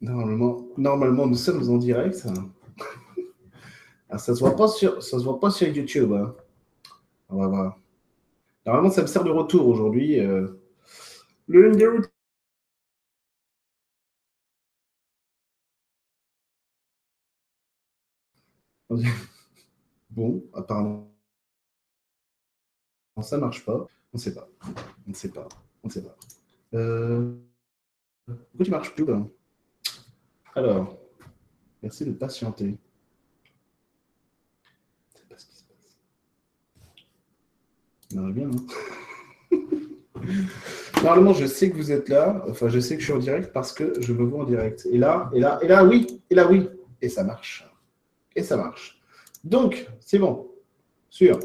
Normalement, normalement, nous sommes en direct. Ah, ça se voit pas sur, ça se voit pas sur YouTube. hein. On va voir. Normalement, ça me sert de retour aujourd'hui. euh. Le. Bon, apparemment, ça marche pas. On sait pas. On ne sait pas. On ne sait pas. Euh... Pourquoi tu marches plus là Alors, merci de patienter. Sais pas ce qui se passe. Ça marche bien, hein Normalement, je sais que vous êtes là. Enfin, je sais que je suis en direct parce que je me vois en direct. Et là, et là, et là, oui, et là, oui. Et ça marche. Et ça marche. Donc, c'est bon. Sûr.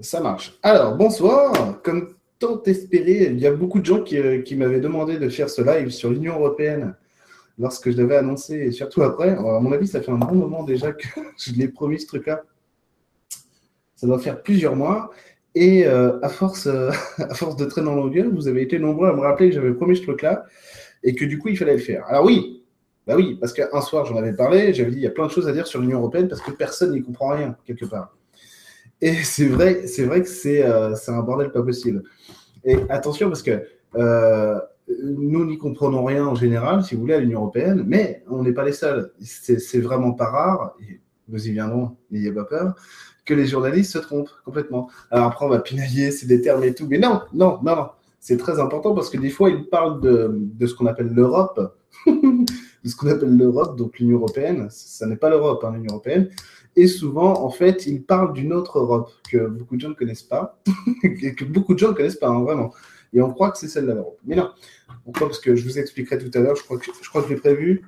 Ça marche. Alors, bonsoir. Comme tant espéré, il y a beaucoup de gens qui, euh, qui m'avaient demandé de faire ce live sur l'Union européenne lorsque je l'avais annoncé, et surtout après. Alors, à mon avis, ça fait un bon moment déjà que je l'ai promis ce truc-là. Ça doit faire plusieurs mois. Et euh, à, force, euh, à force de traîner en longueur, vous avez été nombreux à me rappeler que j'avais promis ce truc-là et que du coup, il fallait le faire. Alors oui, bah oui, parce qu'un soir, j'en avais parlé, j'avais dit il y a plein de choses à dire sur l'Union européenne parce que personne n'y comprend rien, quelque part. Et c'est vrai, c'est vrai que c'est euh, un bordel pas possible. Et attention, parce que euh, nous n'y comprenons rien en général, si vous voulez, à l'Union européenne, mais on n'est pas les seuls. C'est vraiment pas rare, et nous y viendrons, n'ayez pas peur, que les journalistes se trompent complètement. Alors après, on va pinailler, c'est des termes et tout, mais non, non, non, non. C'est très important parce que des fois, ils parlent de, de ce qu'on appelle l'Europe, de ce qu'on appelle l'Europe, donc l'Union européenne. Ça n'est pas l'Europe, hein, l'Union européenne. Et souvent, en fait, ils parlent d'une autre Europe que beaucoup de gens ne connaissent pas, et que beaucoup de gens ne connaissent pas, hein, vraiment. Et on croit que c'est celle de l'Europe. Mais non. Pourquoi Parce que je vous expliquerai tout à l'heure, je crois que je, crois que je l'ai prévu.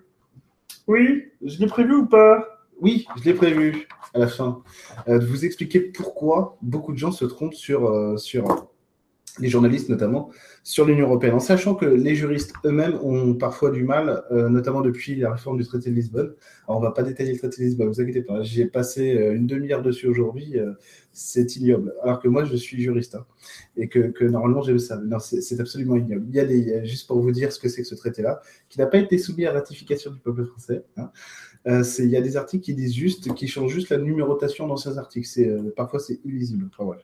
Oui, je l'ai prévu ou pas? Oui, je l'ai prévu à la fin. Euh, de vous expliquer pourquoi beaucoup de gens se trompent sur, euh, sur les journalistes notamment, sur l'Union européenne, en sachant que les juristes eux-mêmes ont parfois du mal, euh, notamment depuis la réforme du traité de Lisbonne. Alors, on ne va pas détailler le traité de Lisbonne, vous inquiétez pas. J'ai passé euh, une demi-heure dessus aujourd'hui, euh, c'est ignoble. Alors que moi, je suis juriste, hein, et que, normalement, j'ai le savais. Non, c'est absolument ignoble. Il y a des, juste pour vous dire ce que c'est que ce traité-là, qui n'a pas été soumis à ratification du peuple français. hein. Il y a des articles qui disent juste, qui changent juste la numérotation d'anciens articles. C'est, parfois, c'est illisible. Enfin, bref.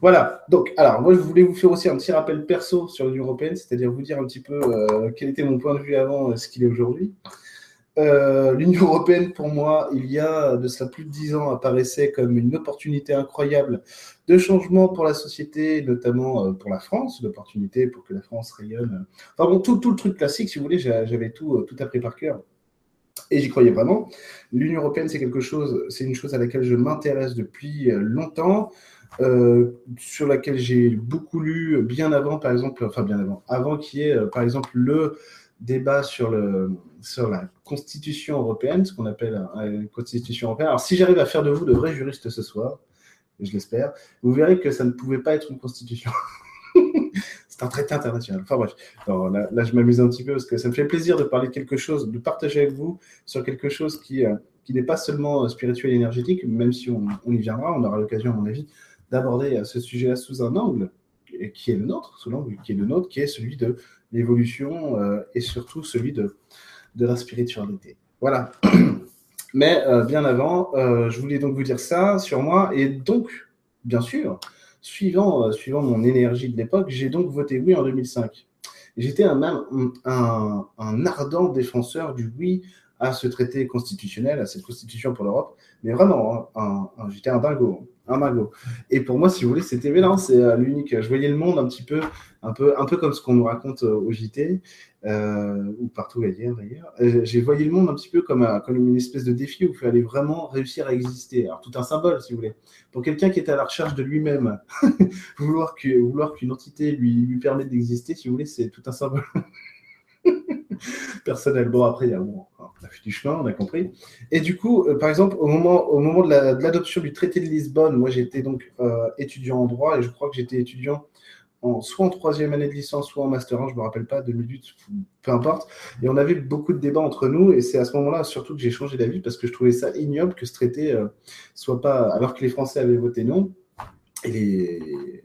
Voilà, donc, alors, moi, je voulais vous faire aussi un petit rappel perso sur l'Union européenne, c'est-à-dire vous dire un petit peu euh, quel était mon point de vue avant et ce qu'il est aujourd'hui. Euh, L'Union européenne, pour moi, il y a de cela plus de dix ans, apparaissait comme une opportunité incroyable de changement pour la société, notamment euh, pour la France, une opportunité pour que la France rayonne. Enfin bon, tout, tout le truc classique, si vous voulez, j'a- j'avais tout, euh, tout appris par cœur. Et j'y croyais vraiment. L'Union européenne, c'est quelque chose, c'est une chose à laquelle je m'intéresse depuis euh, longtemps, euh, sur laquelle j'ai beaucoup lu bien avant, par exemple, enfin bien avant, avant qu'il y ait, euh, par exemple, le débat sur, le, sur la Constitution européenne, ce qu'on appelle une Constitution européenne. Alors, si j'arrive à faire de vous de vrais juristes ce soir, je l'espère, vous verrez que ça ne pouvait pas être une Constitution. C'est un traité international. Enfin bref, là, je m'amuse un petit peu parce que ça me fait plaisir de parler de quelque chose, de partager avec vous sur quelque chose qui, euh, qui n'est pas seulement spirituel et énergétique, même si on y viendra, on aura l'occasion, à mon avis, d'aborder euh, ce sujet-là sous un angle qui est le nôtre, sous l'angle qui est le nôtre, qui est celui de l'évolution euh, et surtout celui de, de la spiritualité. Voilà. Mais euh, bien avant, je voulais donc vous dire ça sur moi et donc, bien sûr, suivant, suivant mon énergie de l'époque, j'ai donc voté oui en 2005. J'étais un, un, un, ardent défenseur du oui à ce traité constitutionnel, à cette constitution pour l'Europe, mais vraiment, hein, j'étais un dingo, un dingo. Et pour moi, si vous voulez, c'était non, c'est euh, l'unique. Je voyais le monde un petit peu, un peu, un peu comme ce qu'on nous raconte euh, au JT euh, ou partout ailleurs d'ailleurs. J'ai voyé le monde un petit peu comme, un, comme une espèce de défi où il fallait vraiment réussir à exister. Alors tout un symbole, si vous voulez, pour quelqu'un qui est à la recherche de lui-même, vouloir que, vouloir qu'une entité lui, lui permette d'exister, si vous voulez, c'est tout un symbole. personnel. Bon, après, il y a, bon, on a fait du chemin, on a compris. Et du coup, euh, par exemple, au moment, au moment de la- de l'adoption du traité de Lisbonne, moi j'étais donc euh, étudiant en droit et je crois que j'étais étudiant en, soit en troisième année de licence, soit en master 1, je ne me rappelle pas, 2008, peu importe. Et on avait beaucoup de débats entre nous et c'est à ce moment-là surtout que j'ai changé d'avis parce que je trouvais ça ignoble que ce traité euh, soit pas, alors que les Français avaient voté non, et les,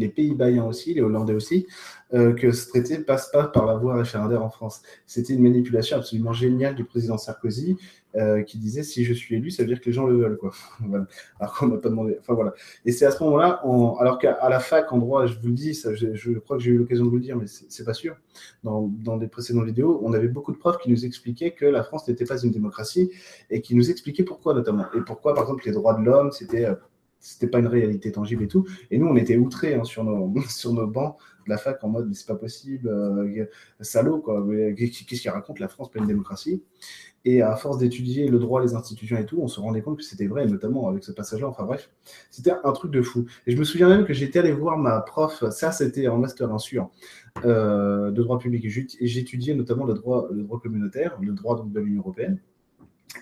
les Pays-Bas aussi, les Hollandais aussi, euh, que ce traité ne passe pas par la voie référendaire en France. C'était une manipulation absolument géniale du président Sarkozy euh, qui disait si je suis élu, ça veut dire que les gens le veulent. Quoi. Alors qu'on n'a pas demandé. Enfin voilà. Et c'est à ce moment-là, alors qu'à la fac, en droit, je vous le dis, je, crois que j'ai eu l'occasion de vous le dire, mais c'est pas sûr. Dans, dans des précédentes vidéos, on avait beaucoup de profs qui nous expliquaient que la France n'était pas une démocratie et qui nous expliquaient pourquoi notamment. Et pourquoi, par exemple, les droits de l'homme, c'était euh, c'était pas une réalité tangible et tout. Et nous, on était outrés hein, sur, nos, bancs de la fac en mode, mais c'est pas possible, euh, salaud, quoi. Qu'est-ce qu'il raconte La France, pas une démocratie? Et à force d'étudier le droit, les institutions et tout, on se rendait compte que c'était vrai, notamment avec ce passage-là. Enfin bref, c'était un truc de fou. Et je me souviens même que j'étais allé voir ma prof, ça c'était en master insur euh, de droit public. Et j'étudiais notamment le droit, communautaire, le droit de l'Union européenne,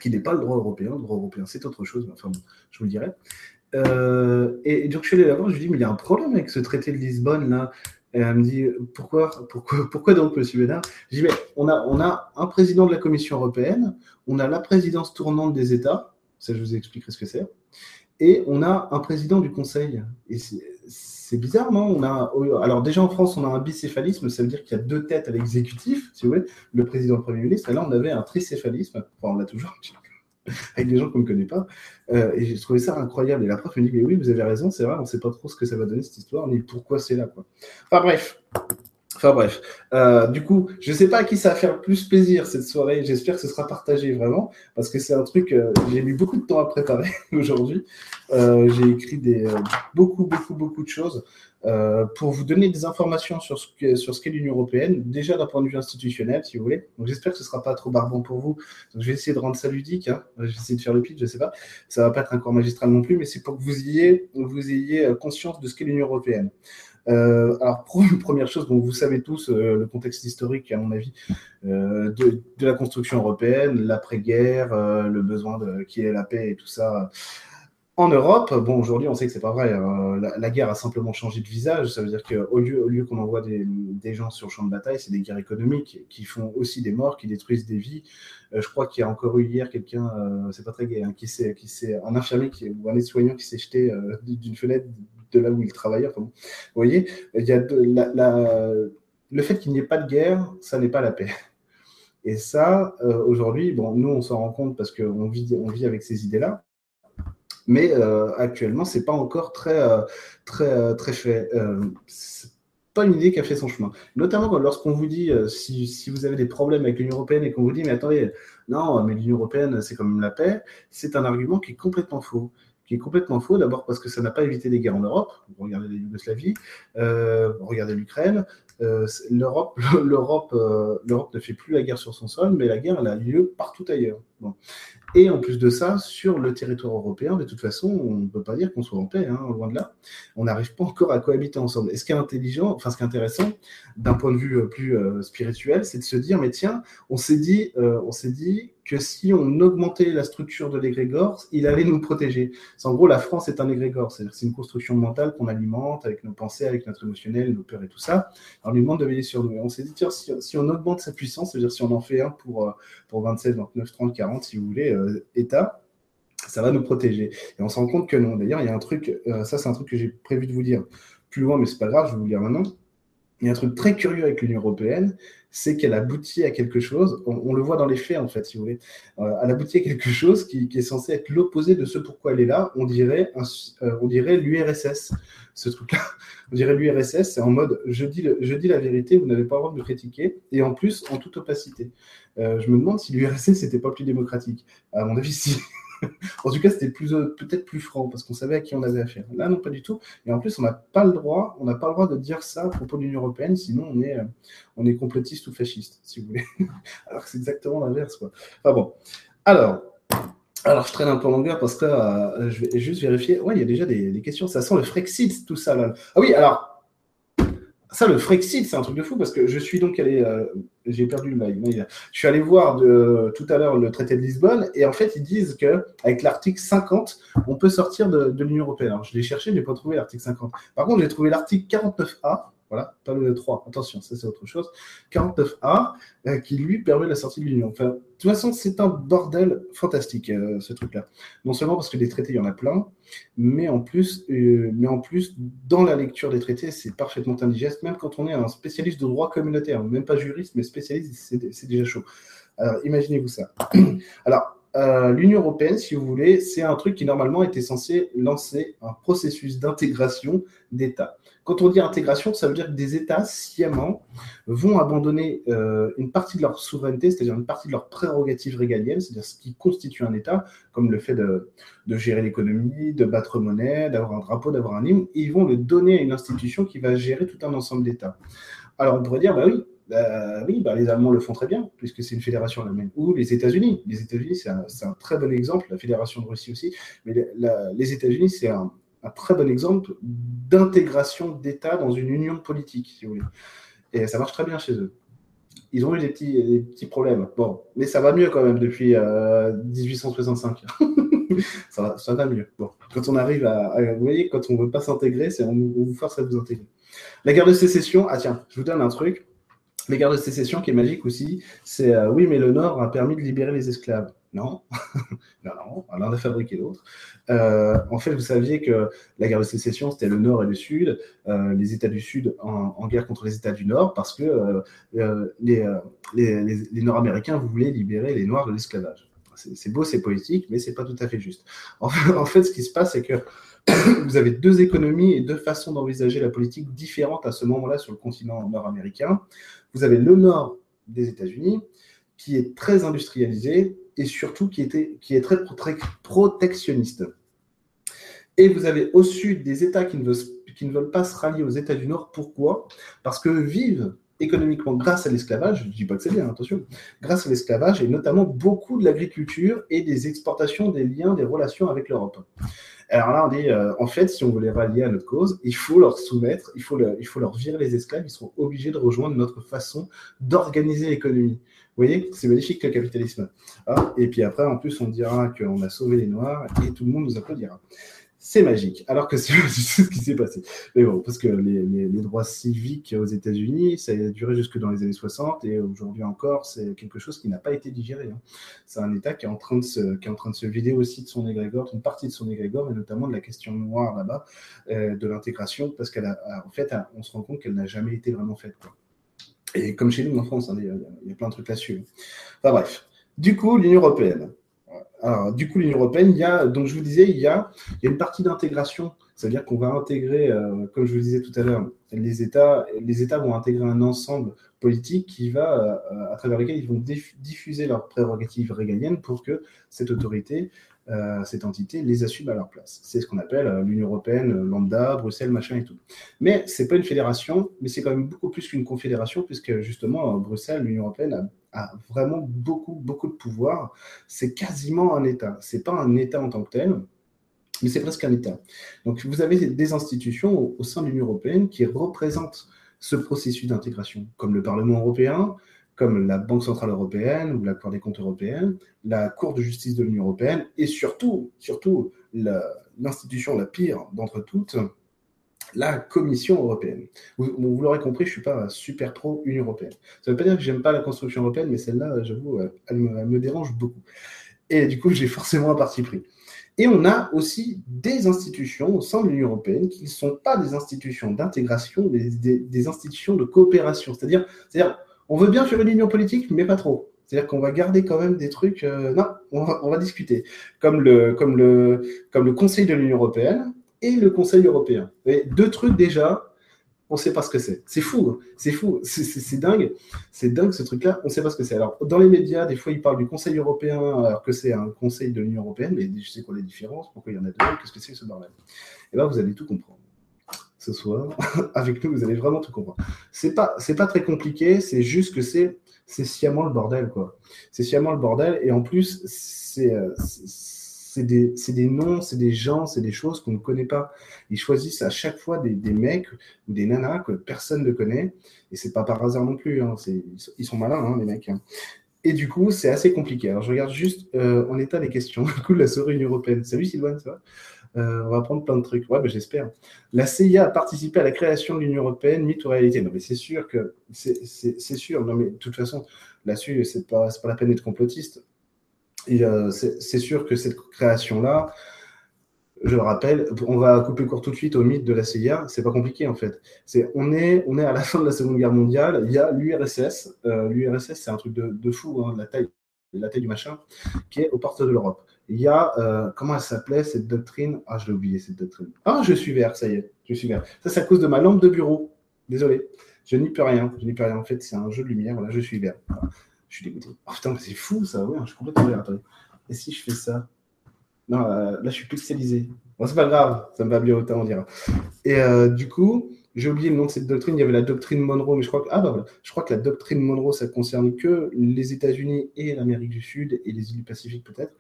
qui n'est pas le droit européen. Le droit européen, c'est autre chose, mais enfin bon, je vous le dirai. Euh, et, donc je suis allé la voir, je lui dis, mais il y a un problème avec ce traité de Lisbonne là. Et elle me dit, pourquoi, pourquoi, pourquoi donc, monsieur Bénard? Je dis, mais on a, on a un président de la Commission européenne, on a la présidence tournante des États, ça je vous expliquerai ce que c'est, et on a un président du Conseil. Et c'est bizarre, non? On a, Alors déjà en France, on a un bicéphalisme, ça veut dire qu'il y a deux têtes à l'exécutif, si vous voulez, le président et le Premier ministre, et là on avait un tricéphalisme, enfin on l'a toujours, avec des gens qu'on ne connaît pas. Euh, et j'ai trouvé ça incroyable. Et la prof me dit, mais oui, vous avez raison, c'est vrai, on ne sait pas trop ce que ça va donner cette histoire, ni pourquoi c'est là. Enfin bref. Enfin bref, euh, du coup, je ne sais pas à qui ça va faire plus plaisir cette soirée. J'espère que ce sera partagé vraiment, parce que c'est un truc, euh, j'ai mis beaucoup de temps à préparer aujourd'hui. j'ai écrit des, beaucoup, beaucoup, beaucoup de choses. Euh, pour vous donner des informations sur ce qu'est l'Union européenne, déjà d'un point de vue institutionnel, si vous voulez. Donc j'espère que ce ne sera pas trop barbant pour vous. Donc je vais essayer de rendre ça ludique. Hein. Je vais essayer de faire le pitch, je ne sais pas. Ça ne va pas être un cours magistral non plus, mais c'est pour que vous ayez, euh, conscience de ce qu'est l'Union européenne. Euh, alors, première chose, bon, vous savez tous le contexte historique, à mon avis, de, de, la construction européenne, l'après-guerre, le besoin de qui est la paix et tout ça en Europe, bon, aujourd'hui, on sait que c'est pas vrai. Hein. La, guerre a simplement changé de visage. Ça veut dire qu'au lieu, qu'on envoie des, gens sur le champ de bataille, c'est des guerres économiques qui font aussi des morts, qui détruisent des vies. Euh, je crois qu'il y a encore eu hier quelqu'un, euh, c'est pas très gai, hein, qui s'est, qui un infirmier qui, ou un aide-soignant qui s'est jeté euh, d'une fenêtre de là où il travaillait. vous voyez, il y a le fait qu'il n'y ait pas de guerre, ça n'est pas la paix. Et ça, aujourd'hui, bon, nous, on s'en rend compte parce qu'on vit, on vit avec ces idées-là mais euh, actuellement, c'est pas encore très, euh, très, euh, très fait. une idée qui a fait son chemin. Notamment lorsqu'on vous dit, si, vous avez des problèmes avec l'Union européenne et qu'on vous dit, mais attendez, non, mais l'Union européenne, c'est quand même la paix, c'est un argument qui est complètement faux qui est complètement faux. D'abord parce que ça n'a pas évité des guerres en Europe. Regardez la Yougoslavie, regardez l'Ukraine. Euh, L'Europe, l'Europe, l'Europe ne fait plus la guerre sur son sol, mais la guerre elle a lieu partout ailleurs. Et en plus de ça, sur le territoire européen, de toute façon, on ne peut pas dire qu'on soit en paix, hein, loin de là. On n'arrive pas encore à cohabiter ensemble. Et ce qui est intelligent, enfin ce qui est intéressant, d'un point de vue euh, plus euh, spirituel, c'est de se dire, mais tiens, on s'est dit, euh, on s'est dit que si on augmentait la structure de l'égrégore, il allait nous protéger. En gros, la France est un égrégore, c'est-à-dire c'est une construction mentale qu'on alimente avec nos pensées, avec notre émotionnel, nos peurs et tout ça. On lui demande de veiller sur nous. On s'est dit, tiens, si, on augmente sa puissance, c'est-à-dire si on en fait un pour, pour 27, 29, 30, 40, si vous voulez, euh, État, ça va nous protéger. Et on se rend compte que non. D'ailleurs, il y a un truc, euh, ça c'est un truc que j'ai prévu de vous dire plus loin, mais c'est pas grave, je vais vous le dire maintenant. Il y a un truc très curieux avec l'Union européenne, c'est qu'elle aboutit à quelque chose, on, le voit dans les faits en fait, si vous voulez, euh, elle aboutit à quelque chose qui, est censé être l'opposé de ce pourquoi elle est là, on dirait, on dirait l'URSS, ce truc-là. On dirait l'URSS, c'est en mode je dis, je dis la vérité, vous n'avez pas le droit de me critiquer, et en plus en toute opacité. Euh, je me demande si l'URSS n'était pas plus démocratique. À mon avis, si. en tout cas, c'était euh, peut-être plus franc parce qu'on savait à qui on avait affaire. Là, non, pas du tout. Et en plus, on n'a pas le droit, on n'a pas le droit de dire ça à propos de l'Union européenne, sinon on est, euh, on est complotiste ou fasciste, si vous voulez. Alors que c'est exactement l'inverse, quoi. Enfin bon. Alors, alors, je traîne un peu en longueur parce que je vais juste vérifier. Ouais, il y a déjà des, questions. Ça sent le Frexit, tout ça. Ah oui, alors, ça, le Frexit, c'est un truc de fou parce que je suis donc allé, euh, j'ai perdu le mail. Je suis allé voir de, tout à l'heure le traité de Lisbonne et en fait, ils disent qu'avec l'article 50, on peut sortir de, l'Union européenne. Alors, je l'ai cherché, je n'ai pas trouvé l'article 50. Par contre, j'ai trouvé l'article 49A Voilà, pas le 3. Attention, ça c'est autre chose. 49A euh, qui lui permet la sortie de l'Union. Toute façon, c'est un bordel fantastique euh, ce truc-là. Non seulement parce que des traités, il y en a plein, mais en plus, euh, mais en plus, dans la lecture des traités, c'est parfaitement indigeste. Même quand on est un spécialiste de droit communautaire, même pas juriste, mais spécialiste, c'est déjà chaud. Alors, imaginez-vous ça. Alors, euh, l'Union européenne, si vous voulez, c'est un truc qui normalement était censé lancer un processus d'intégration d'États. Quand on dit intégration, ça veut dire que des États sciemment vont abandonner euh, une partie de leur souveraineté, c'est-à-dire une partie de leurs prérogatives régaliennes, c'est-à-dire ce qui constitue un État, comme le fait de, gérer l'économie, de battre monnaie, d'avoir un drapeau, d'avoir un hymne, et ils vont le donner à une institution qui va gérer tout un ensemble d'États. Alors on pourrait dire, bah oui, bah, oui, bah, les Allemands le font très bien, puisque c'est une fédération allemande. Ou les États-Unis. Les États-Unis, c'est un, très bon exemple, la fédération de Russie aussi. Mais les États-Unis, c'est un, très bon exemple d'intégration d'États dans une union politique, si vous voulez. Et ça marche très bien chez eux. Ils ont eu des petits, problèmes. Bon, mais ça va mieux quand même depuis euh, 1865. ça, ça, va mieux. Bon, quand on arrive à, vous voyez, quand on ne veut pas s'intégrer, on, on vous force à vous intégrer. La guerre de sécession, ah tiens, je vous donne un truc. La guerre de sécession qui est magique aussi, c'est euh, oui, mais le Nord a permis de libérer les esclaves. Non, non, non, on en a fabriqué d'autres. Euh, en fait, vous saviez que la guerre de sécession, c'était le Nord et le Sud, euh, les États du Sud en, guerre contre les États du Nord, parce que les, les, les, les Nord-Américains voulaient libérer les Noirs de l'esclavage. C'est beau, c'est poétique, mais c'est pas tout à fait juste. En fait, ce qui se passe, c'est que vous avez deux économies et deux façons d'envisager la politique différentes à ce moment-là sur le continent nord-américain. Vous avez le nord des États-Unis, qui est très industrialisé et surtout qui, est très protectionniste. Et vous avez au sud des États qui ne, veulent, pas se rallier aux États du Nord. Pourquoi? Parce que vivent économiquement grâce à l'esclavage, je ne dis pas que c'est bien, attention, grâce à l'esclavage et notamment beaucoup de l'agriculture et des exportations, des liens, des relations avec l'Europe. Alors là, on dit, euh, en fait, si on veut les rallier à notre cause, il faut leur soumettre, il faut, il faut leur virer les esclaves, ils seront obligés de rejoindre notre façon d'organiser l'économie. Vous voyez, c'est magnifique le capitalisme. Ah, et puis après, en plus, on dira qu'on a sauvé les Noirs et tout le monde nous applaudira c'est magique. Alors que c'est ce qui s'est passé. Mais bon, parce que les, droits civiques aux États-Unis, ça a duré jusque dans les années 60 et aujourd'hui encore, c'est quelque chose qui n'a pas été digéré. Hein. C'est un État qui est, en train de se, vider aussi de son égrégore, une partie de son égrégore, et notamment de la question noire là-bas, euh, de l'intégration, parce qu'elle a, en fait, on se rend compte qu'elle n'a jamais été vraiment faite. Et comme chez nous en France, hein, il, y y a plein de trucs là-dessus. Enfin bref. Du coup, l'Union européenne. Alors, du coup, l'Union européenne, il y a, donc je vous disais, il y a, une partie d'intégration, c'est-à-dire qu'on va intégrer, euh, comme je vous disais tout à l'heure, les États, les États vont intégrer un ensemble politique qui va, euh, à travers lequel ils vont diffuser leurs prérogatives régaliennes pour que cette autorité, cette entité, les assume à leur place. C'est ce qu'on appelle euh, l'Union européenne, lambda, Bruxelles, machin et tout. Mais c'est pas une fédération, mais c'est quand même beaucoup plus qu'une confédération, puisque justement, Bruxelles, l'Union européenne a vraiment beaucoup, beaucoup de pouvoir. C'est quasiment un État. C'est pas un État en tant que tel, mais c'est presque un État. Donc, vous avez des institutions au sein de l'Union européenne qui représentent ce processus d'intégration, comme le Parlement européen, comme la Banque centrale européenne ou la Cour des comptes européenne, la Cour de justice de l'Union européenne, et surtout, surtout l'institution la, pire d'entre toutes, la Commission européenne. Vous, l'aurez compris, je ne suis pas super pro Union européenne. Ça ne veut pas dire que j'aime pas la construction européenne, mais celle-là, j'avoue, elle me, dérange beaucoup. Et du coup, j'ai forcément un parti pris. Et on a aussi des institutions au sein de l'Union européenne qui ne sont pas des institutions d'intégration, mais des, des, institutions de coopération. C'est-à-dire, c'est-à-dire, on veut bien faire une union politique, mais pas trop. C'est-à-dire qu'on va garder quand même des trucs. Euh, non, on va, discuter. Comme le, Conseil de l'Union européenne, et le Conseil européen. Et deux trucs déjà, on ne sait pas ce que c'est. C'est fou, hein. c'est fou, c'est dingue. C'est dingue ce truc-là, on ne sait pas ce que c'est. Alors, dans les médias, des fois, ils parlent du Conseil européen alors que c'est un Conseil de l'Union européenne, mais je sais quoi les différences, pourquoi il y en a deux, qu'est-ce que c'est ce bordel? Et là, vous allez tout comprendre. Ce soir, avec nous, vous allez vraiment tout comprendre. C'est pas, c'est pas très compliqué, c'est juste que c'est, c'est sciemment le bordel, quoi. C'est sciemment le bordel, et en plus, c'est, c'est des, des, noms, c'est des gens, c'est des choses qu'on ne connaît pas. Ils choisissent à chaque fois des, mecs ou des nanas que personne ne connaît. Et c'est pas par hasard non plus. Hein. Ils sont malins, hein, les mecs. Hein. Et du coup, c'est assez compliqué. Alors, je regarde juste euh, en état des questions. Du coup, la Union européenne. Salut Sylvain, ça va? Euh, on va apprendre plein de trucs. Ouais, ben, j'espère. La CIA a participé à la création de l'Union européenne, mythe ou réalité? Non, mais c'est sûr que c'est sûr. Non, mais de toute façon, là-dessus, c'est pas, pas la peine d'être complotiste. Euh, c'est sûr que cette création-là, je le rappelle, on va couper court tout de suite au mythe de la CIA. C'est pas compliqué en fait. C'est on est on est à la fin de la Seconde Guerre mondiale. Il y a l'URSS. Euh, L'URSS, c'est un truc de, fou, hein, la taille la taille du machin, qui est aux portes de l'Europe. Il y a euh, comment elle s'appelait cette doctrine? Ah, je l'ai oublié cette doctrine. Ah, je suis vert, ça y est, je suis vert. Ça, c'est à cause de ma lampe de bureau. Désolé, je n'y peux rien. Je n'y peux rien. En fait, c'est un jeu de lumière. Voilà, je suis vert. Je suis dégoûté. Oh putain, c'est fou ça. Ouais, je suis complètement vert. Et si je fais ça? Non, euh, là, je suis pixelisé. Bon, c'est pas grave, ça me va bien autant, on dira. Et euh, du coup, j'ai oublié le nom de cette doctrine. Il y avait la doctrine Monroe, mais je crois que, ah, bah, je crois que la doctrine Monroe, ça concerne que les États-Unis et l'Amérique du Sud et les îles du Pacifique, peut-être.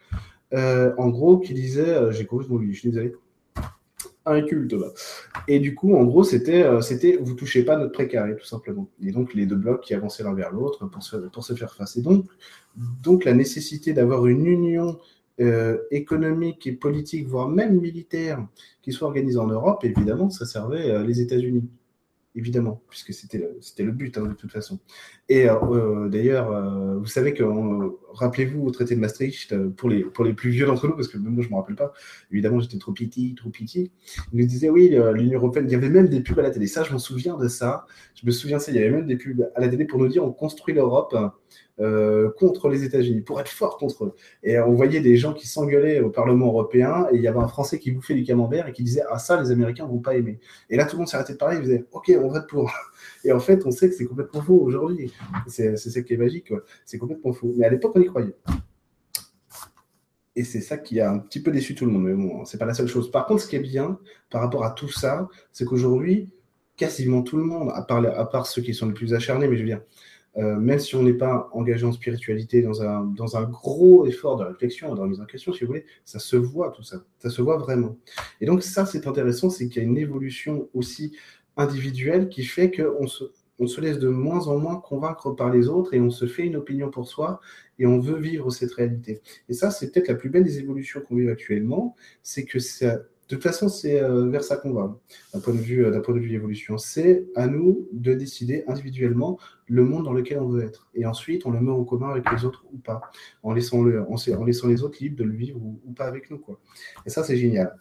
Euh, en gros, qui disait, j'ai complètement oublié, je suis désolé. Un culte. Et du coup, en gros, c'était, c'était vous touchez pas notre précaré, tout simplement. Et donc, les deux blocs qui avançaient l'un vers l'autre pour se, faire face. Et donc, donc la nécessité d'avoir une union euh, économique et politique, voire même militaire, qui soit organisé en Europe, évidemment, ça servait euh, les États-Unis. Évidemment, puisque c'était c'était le but, hein, de toute façon. Et euh, d'ailleurs, vous savez que, rappelez-vous au traité de Maastricht, pour les, pour les plus vieux d'entre nous, parce que même moi je ne me rappelle pas, évidemment j'étais trop petit, trop petit, il nous disait oui, l'Union Européenne, il y avait même des pubs à la télé. Ça, je m'en souviens de ça. Je me souviens ça, il y avait même des pubs à la télé pour nous dire on construit l'Europe euh, contre les États-Unis, pour être fort contre eux. Et on voyait des gens qui s'engueulaient au Parlement européen, et il y avait un Français qui bouffait du camembert et qui disait Ah, ça, les Américains vont pas aimer. Et là, tout le monde arrêté de parler, il disait Ok, on vote pour. Et en fait, on sait que c'est complètement faux aujourd'hui. C'est ce qui est magique, c'est complètement faux. Mais à l'époque, on y croyait. Et c'est ça qui a un petit peu déçu tout le monde. Mais bon, c'est pas la seule chose. Par contre, ce qui est bien par rapport à tout ça, c'est qu'aujourd'hui, quasiment tout le monde, à part, à part ceux qui sont les plus acharnés, mais je veux dire, euh, même si on n'est pas engagé en spiritualité dans un, dans un gros effort de réflexion, dans la mise en question, si vous voulez, ça se voit tout ça, ça se voit vraiment. Et donc ça, c'est intéressant, c'est qu'il y a une évolution aussi individuelle qui fait qu'on se, on se laisse de moins en moins convaincre par les autres et on se fait une opinion pour soi et on veut vivre cette réalité. Et ça, c'est peut-être la plus belle des évolutions qu'on vit actuellement, c'est que ça de toute façon, c'est euh, vers ça qu'on va, d'un point de vue, euh, d'un point de vue évolution. C'est à nous de décider individuellement le monde dans lequel on veut être. Et ensuite, on le met en commun avec les autres ou pas, en laissant, le, en, laissant les autres libres de le vivre ou, pas avec nous. Quoi. Et ça, c'est génial.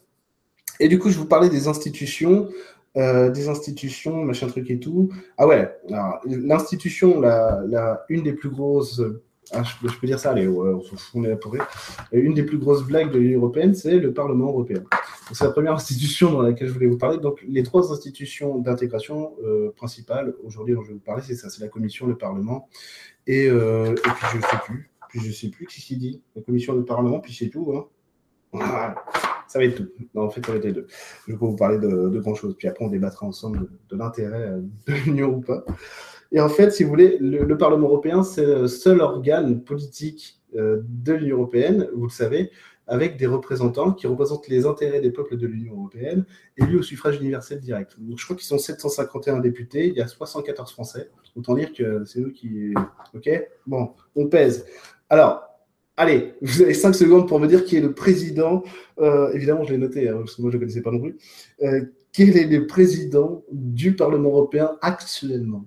Et du coup, je vous parlais des institutions. Euh, des institutions, machin truc et tout. Ah ouais, l'institution, la, une des plus grosses ah, je, peux dire ça, allez, on est là pour rire. une des plus grosses blagues de l'Union européenne, c'est le Parlement européen. C'est la première institution dans laquelle je voulais vous parler. Donc, les trois institutions d'intégration euh, principales aujourd'hui dont je vais vous parler, c'est ça, c'est la Commission, le Parlement, et, euh, puis je ne sais plus, puis je sais plus qui s'y dit. La Commission, le Parlement, puis c'est tout. Hein. Voilà. Ça va être tout. En fait, ça va être les deux. Je vais vous parler de, de grand chose. Puis après, on débattra ensemble de, de l'intérêt euh, de l'Union ou pas. Et en fait, si vous voulez, le, Parlement européen, c'est le seul organe politique euh, de l'Union européenne, vous le savez, avec des représentants qui représentent les intérêts des peuples de l'Union européenne, élus au suffrage universel direct. Donc, je crois qu'ils sont 751 députés, il y a 74 Français. Autant dire que c'est nous qui. Ok? Bon, on pèse. Alors, allez, vous avez 5 secondes pour me dire qui est le président. Euh, évidemment, je l'ai noté, hein, parce que moi, je ne connaissais pas non plus. Euh, quel est le président du Parlement européen actuellement?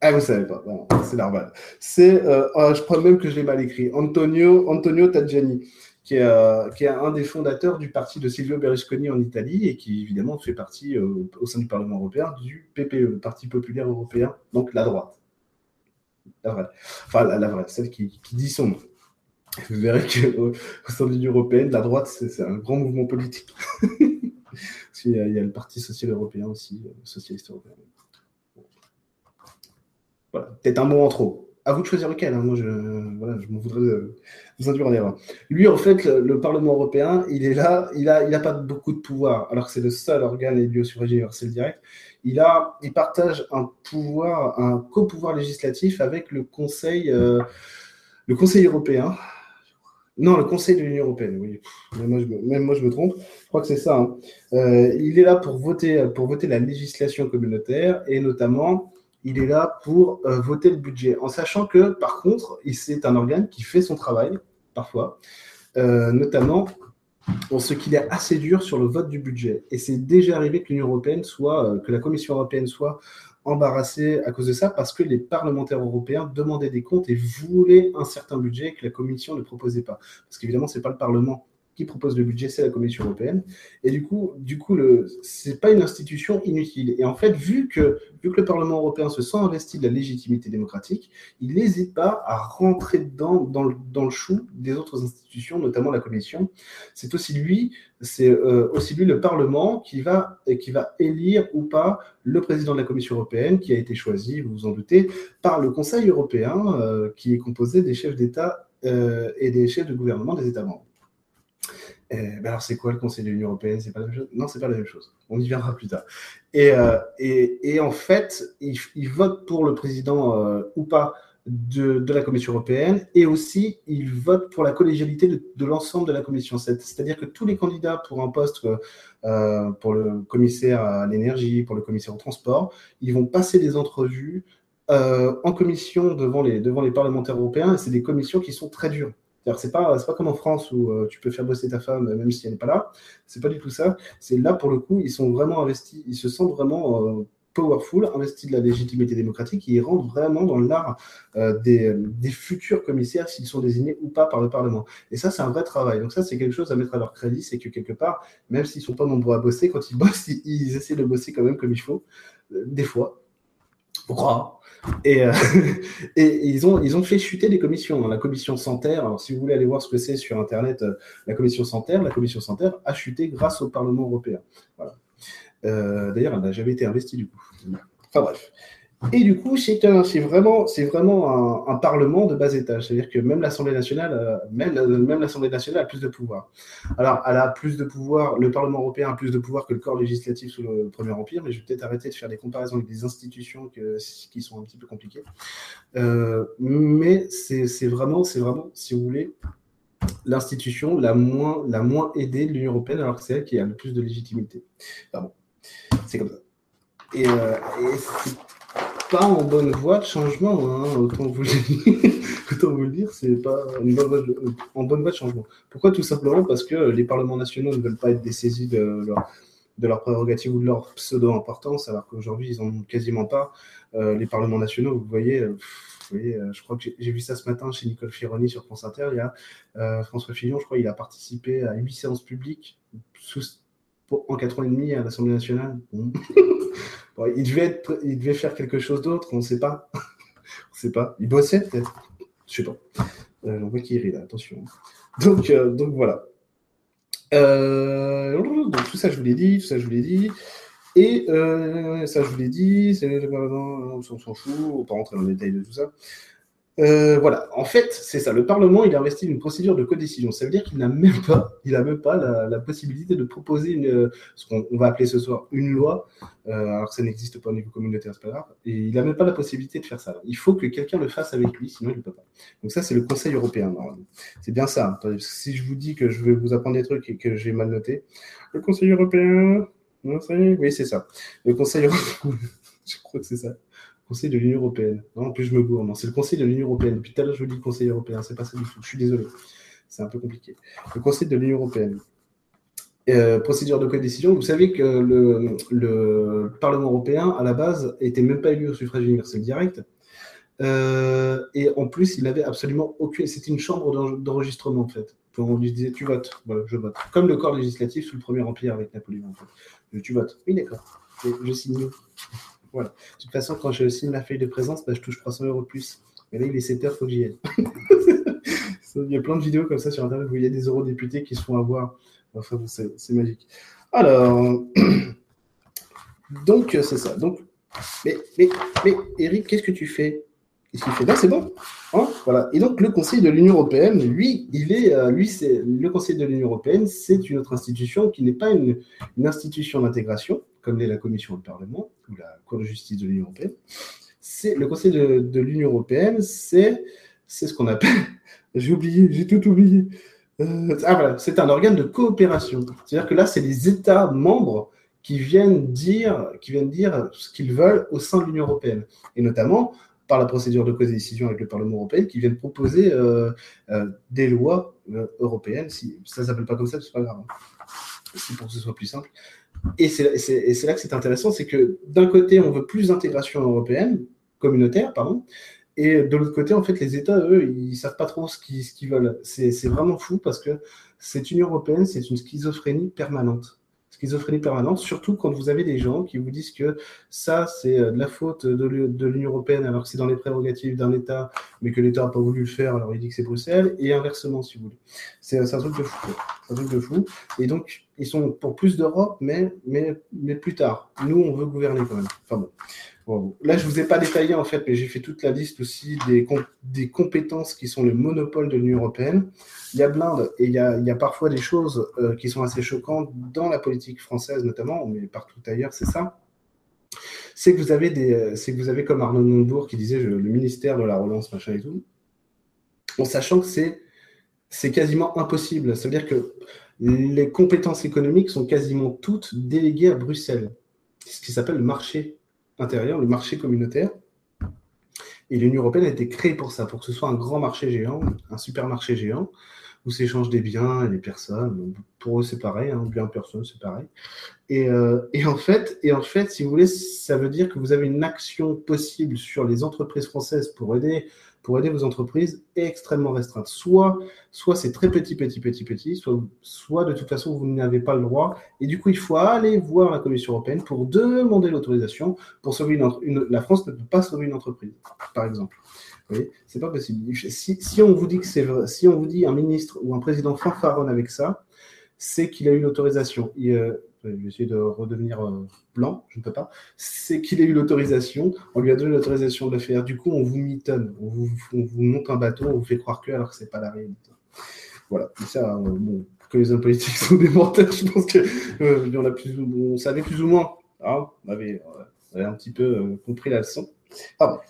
Ah, vous savez pas. c'est normal. C'est, euh, je crois même que je l'ai mal écrit. Antonio, Antonio Tajani, qui est, qui est un des fondateurs du parti de Silvio Berlusconi en Italie et qui, évidemment, fait partie au sein du Parlement européen du PPE, Parti populaire européen, donc la droite. La vraie. Enfin, la, vraie, celle qui, dit son. Vous verrez qu'au au sein de l'Union européenne, la droite, c'est un grand mouvement politique. il y, a, il y a le Parti social européen aussi, socialiste européen peut-être un mot en trop. À vous de choisir lequel. Hein. Moi, je, voilà, je m'en voudrais de vous induire en erreur. Lui, en fait, le, Parlement européen, il est là, il n'a il a pas beaucoup de pouvoir, alors que c'est le seul organe élu au suffrage universel direct. Il, a, il partage un pouvoir, un co-pouvoir législatif avec le Conseil, euh, le Conseil européen. Non, le Conseil de l'Union européenne, oui. Même moi, je me, trompe. Je crois que c'est ça. Hein. Euh, il est là pour voter, pour voter la législation communautaire et notamment il est là pour euh, voter le budget, en sachant que, par contre, c'est un organe qui fait son travail, parfois, notamment en ce qu'il est assez dur sur le vote du budget. Et c'est déjà arrivé que l'Union européenne soit, euh, que la Commission européenne soit embarrassée à cause de ça, parce que les parlementaires européens demandaient des comptes et voulaient un certain budget que la Commission ne proposait pas. Parce qu'évidemment, ce n'est pas le Parlement qui propose le budget, c'est la Commission européenne. Et du coup, du coup, ce n'est pas une institution inutile. Et en fait, vu que, vu que le Parlement européen se sent investi de la légitimité démocratique, il n'hésite pas à rentrer dans, dans, le, dans, le, chou des autres institutions, notamment la Commission. C'est aussi lui, c'est euh, aussi lui le Parlement qui va, qui va élire ou pas le président de la Commission européenne, qui a été choisi, vous vous en doutez, par le Conseil européen, euh, qui est composé des chefs d'État euh, et des chefs de gouvernement des États membres. Ben alors, c'est quoi le Conseil de l'Union européenne? C'est pas la même chose? Non, c'est pas la même chose. On y viendra plus tard. Et, euh, en fait, ils, votent pour le président euh, ou pas de, la Commission européenne et aussi ils votent pour la collégialité de, l'ensemble de la Commission. C'est-à-dire que tous les candidats pour un poste, euh, pour le commissaire à l'énergie, pour le commissaire au transport, ils vont passer des entrevues en commission devant les, devant les parlementaires européens c'est des commissions qui sont très dures. C'est pas, pas comme en France où euh, tu peux faire bosser ta femme même si elle n'est pas là. C'est pas du tout ça. C'est là pour le coup, ils sont vraiment investis, ils se sentent vraiment euh, powerful, investis de la légitimité démocratique, et ils rentrent vraiment dans l'art euh, des, futurs commissaires s'ils sont désignés ou pas par le Parlement. Et ça, c'est un vrai travail. Donc ça, c'est quelque chose à mettre à leur crédit, c'est que quelque part, même s'ils sont pas nombreux à bosser, quand ils bossent, ils, ils essaient de bosser quand même comme il faut, euh, des fois. Pourquoi et, euh, et, ils, ont, ils ont fait chuter des commissions. La commission Santerre, si vous voulez aller voir ce que c'est sur Internet, euh, la commission Santerre, la commission Santerre a chuté grâce au Parlement européen. Voilà. Euh, D'ailleurs, elle n'a jamais été investie du coup. Enfin bref. Et du coup, c'est vraiment, vraiment un, parlement de bas étage. C'est-à-dire que même l'Assemblée nationale, euh, même, même l'Assemblée nationale a plus de pouvoir. Alors, elle a plus de pouvoir, le Parlement européen a plus de pouvoir que le corps législatif sous le Premier Empire, mais je vais peut-être arrêter de faire des comparaisons avec des institutions qui sont un petit peu compliquées. Euh, mais c'est vraiment, c'est vraiment, si vous voulez, l'institution la moins, la moins aidée de l'Union européenne, alors que c'est elle qui a le plus de légitimité. Enfin bon, c'est comme ça. Et, euh, pas en bonne voie de changement, hein, autant, vous le... dire, c'est pas une bonne voie de... en bonne voie de changement. Pourquoi Tout simplement parce que les parlements nationaux ne veulent pas être dessaisis de leur, de leur prérogative ou de leur pseudo-importance, alors qu'aujourd'hui, ils n'en ont quasiment pas. Euh, les parlements nationaux, vous voyez, euh, euh, je crois que j'ai vu ça ce matin chez Nicole Fironi sur France Inter, il y a euh, François Fillon, je crois, il a participé à huit séances publiques sous, en quatre ans et demi à l'Assemblée nationale. Bon, il, devait être, il devait faire quelque chose d'autre, on ne sait pas. on ne sait pas. Il bossait peut-être. Je ne sais pas. Euh, on voit qu'il rit là, attention. Donc, euh, donc voilà. Euh, donc tout ça, je vous l'ai dit, tout ça, je vous l'ai dit. Et euh, ça, je vous l'ai dit, on s'en fout, on va pas rentrer dans le détail de tout ça. Euh, voilà, en fait, c'est ça. Le Parlement, il a investi une procédure de codécision. Ça veut dire qu'il n'a même pas, il a même pas la, possibilité de proposer une, ce qu'on va appeler ce soir une loi, euh, alors que ça n'existe pas au niveau communautaire, c'est pas grave. Et il n'a même pas la possibilité de faire ça. Il faut que quelqu'un le fasse avec lui, sinon il ne peut pas. Donc ça, c'est le Conseil européen. C'est bien ça. Si je vous dis que je vais vous apprendre des trucs et que j'ai mal noté, le Conseil européen, oui, c'est ça. Le Conseil européen, je crois que c'est ça. Conseil de l'Union européenne. Non, en plus, je me gourre. Non, c'est le Conseil de l'Union européenne. Depuis tout à l'heure, je vous dis Conseil européen. C'est pas ça du tout. Je suis désolé. C'est un peu compliqué. Le Conseil de l'Union européenne. Euh, procédure de codécision. Vous savez que le, le, Parlement européen, à la base, était même pas élu au suffrage universel direct. Euh, et en plus, il n'avait absolument aucune. C'était une chambre d'enregistrement, en fait. On lui disait Tu votes. Voilà, je vote. Comme le corps législatif sous le Premier Empire avec Napoléon, en fait. Tu votes. Oui, d'accord. Je signe. Voilà. De toute façon, quand je signe la feuille de présence, bah, je touche 300 euros de plus. Mais là, il est 7 heures, il faut que j'y aille. il y a plein de vidéos comme ça sur Internet où il y a des eurodéputés qui se font avoir. Enfin, c'est magique. Alors, donc, c'est ça. Donc, mais, mais, mais Eric, qu'est-ce que tu fais? Qu'est-ce qu'il fait? Là, c'est bon. Hein? Voilà. Et donc, le Conseil de l'Union européenne, lui, il est, euh, lui, c'est le Conseil de l'Union européenne, c'est une autre institution qui n'est pas une institution d'intégration, comme l'est la Commission et le Parlement, ou la Cour de justice de l'Union européenne. C'est, le Conseil de, l'Union européenne, c'est, ce qu'on appelle, j'ai oublié, j'ai tout oublié. Euh, ah voilà, c'est un organe de coopération. C'est-à-dire que là, c'est les États membres qui viennent dire, qui viennent dire ce qu'ils veulent au sein de l'Union européenne. Et notamment, par la procédure de cause-décision avec le Parlement européen, qui viennent proposer des lois européennes. Si ça s'appelle pas comme ça, c'est pas grave. Pour que ce soit plus simple. Et c'est là que c'est intéressant, c'est que d'un côté, on veut plus d'intégration européenne, communautaire, pardon, et de l'autre côté, en fait, les États, eux, ils savent pas trop ce qu'ils veulent. C'est vraiment fou parce que cette Union européenne, c'est une schizophrénie permanente schizophrénie permanente, surtout quand vous avez des gens qui vous disent que ça, c'est euh, de la faute de l'Union européenne alors que c'est dans les prérogatives d'un État, mais que l'État n'a pas voulu le faire, alors il dit que c'est Bruxelles, et inversement, si vous voulez. C'est un truc de fou. un truc de fou. Et donc, ils sont pour plus d'Europe, mais, mais, mais plus tard. Nous, on veut gouverner quand même. Enfin bon. Là, je ne vous ai pas détaillé en fait, mais j'ai fait toute la liste aussi des, des compétences qui sont le monopole de l'Union européenne. Il y a blinde et il y a, parfois des choses euh, qui sont assez choquantes dans la politique française notamment, mais partout ailleurs, c'est ça. C'est que vous avez euh, c'est que vous avez comme Arnaud Montebourg qui disait le ministère de la relance machin et tout, en sachant que c'est c'est quasiment impossible. Ça veut dire que les compétences économiques sont quasiment toutes déléguées à Bruxelles, ce qui s'appelle le marché intérieur, le marché communautaire. Et l'Union européenne a été créée pour ça, pour que ce soit un grand marché géant, un supermarché géant, où s'échangent des biens et des personnes. Pour eux, c'est pareil, hein, bien personne, c'est pareil. Et, euh, et, en et en fait, si vous voulez, ça veut dire que vous avez une action possible sur les entreprises françaises pour aider pour aider vos entreprises est extrêmement restreinte. Soit, soit c'est très petit, petit, petit, petit, soit, soit de toute façon vous n'avez pas le droit. Et du coup, il faut aller voir la Commission européenne pour demander l'autorisation pour sauver une, La France ne peut pas sauver une entreprise, par exemple. Vous voyez, c'est pas possible. Si, on vous dit que c'est si on vous dit un ministre ou un président fanfaronne avec ça, c'est qu'il a eu l'autorisation. Euh, vais essayer de redevenir euh, blanc, je ne peux pas, c'est qu'il a eu l'autorisation, on lui a donné l'autorisation de le faire. Du coup, on vous mitonne, on vous, monte un bateau, on vous fait croire que alors que ce n'est pas la réalité. Voilà, ça, euh, bon, que les hommes politiques sont des menteurs, je pense qu'on euh, on savait plus ou moins, hein, on, avait, un petit peu compris la leçon. Ah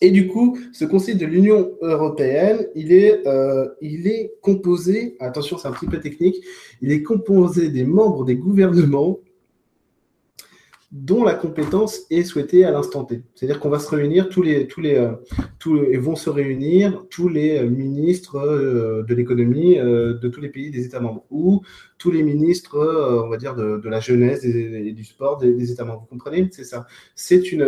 et du coup, ce Conseil de l'Union européenne, il est, euh, il est composé, attention, c'est un petit peu technique, il est composé des membres des gouvernements dont la compétence est souhaitée à l'instant T. C'est-à-dire qu'on va se réunir, tous les, euh, vont se réunir tous les euh, ministres euh, de l'économie de tous les pays des États membres, ou tous les ministres, on va dire, de, la jeunesse et, du sport des, États membres. Vous comprenez? C'est ça. C'est une,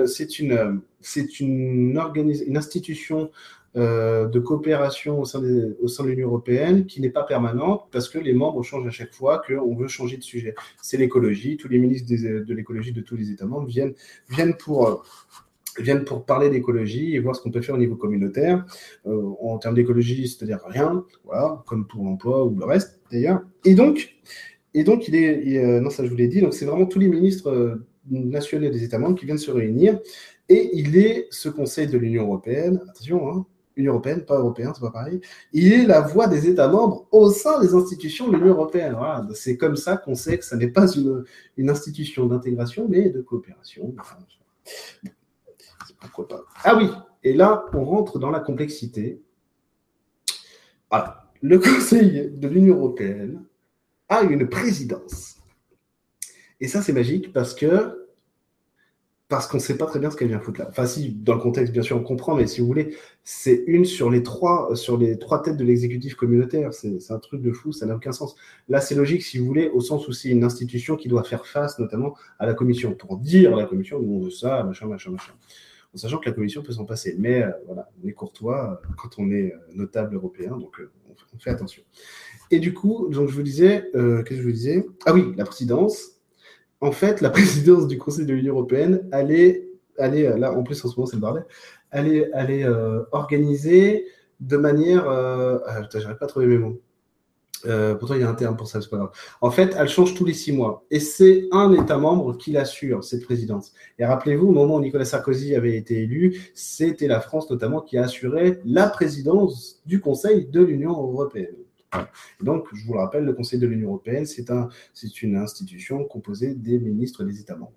institution de coopération au sein, au sein de l'Union européenne qui n'est pas permanente parce que les membres changent à chaque fois qu'on veut changer de sujet. C'est l'écologie. Tous les ministres de l'écologie de tous les États membres viennent, viennent pour euh, viennent pour parler d'écologie et voir ce qu'on peut faire au niveau communautaire. Euh, en termes d'écologie, c'est-à-dire rien, voilà, comme pour l'emploi ou le reste d'ailleurs. Et donc, et donc il est, non ça je vous l'ai dit, donc c'est vraiment tous les ministres nationaux des États membres qui viennent se réunir. Et il est ce Conseil de l'Union européenne, attention, hein, Union européenne, pas européen, c'est pas pareil. Il est la voix des États membres au sein des institutions de l'Union européenne. C'est comme ça qu'on sait que ce n'est pas une, institution d'intégration, mais de coopération. pourquoi pas. Ah oui, et là, on rentre dans la complexité. Le Conseil de l'Union européenne a une présidence. Et ça, c'est magique parce que parce qu'on ne sait pas très bien ce qu'elle vient foutre là. Enfin, si, dans le contexte, bien sûr, on comprend, mais si vous voulez, c'est une sur les trois, sur les trois têtes de l'exécutif communautaire. C'est un truc de fou, ça n'a aucun sens. Là, c'est logique, si vous voulez, au sens où c'est une institution qui doit faire face, notamment, à la commission, pour dire à la commission, nous, on veut ça, machin, machin, machin. En sachant que la commission peut s'en passer. Mais euh, voilà, on est courtois euh, quand on est euh, notable européen, donc on, fait attention. Et du coup, donc je vous disais, qu'est-ce que je vous disais? Ah oui, la présidence en fait, la présidence du Conseil de l'Union européenne allait, allait, euh, là en plus en ce moment c'est le bordel, allait, allait euh, organiser de manière, euh, ah, j'arrive pas à trouver mes mots. Euh, pourtant, il y a un terme pour ça, c'est pas grave. En fait, elle change tous les six mois. Et c'est un État membre qui l'assure, cette présidence. Et rappelez-vous, au moment où Nicolas Sarkozy avait été élu, c'était la France notamment qui a assuré la présidence du Conseil de l'Union européenne donc, je vous le rappelle, le Conseil de l'Union européenne, c'est un, une institution composée des ministres des États membres,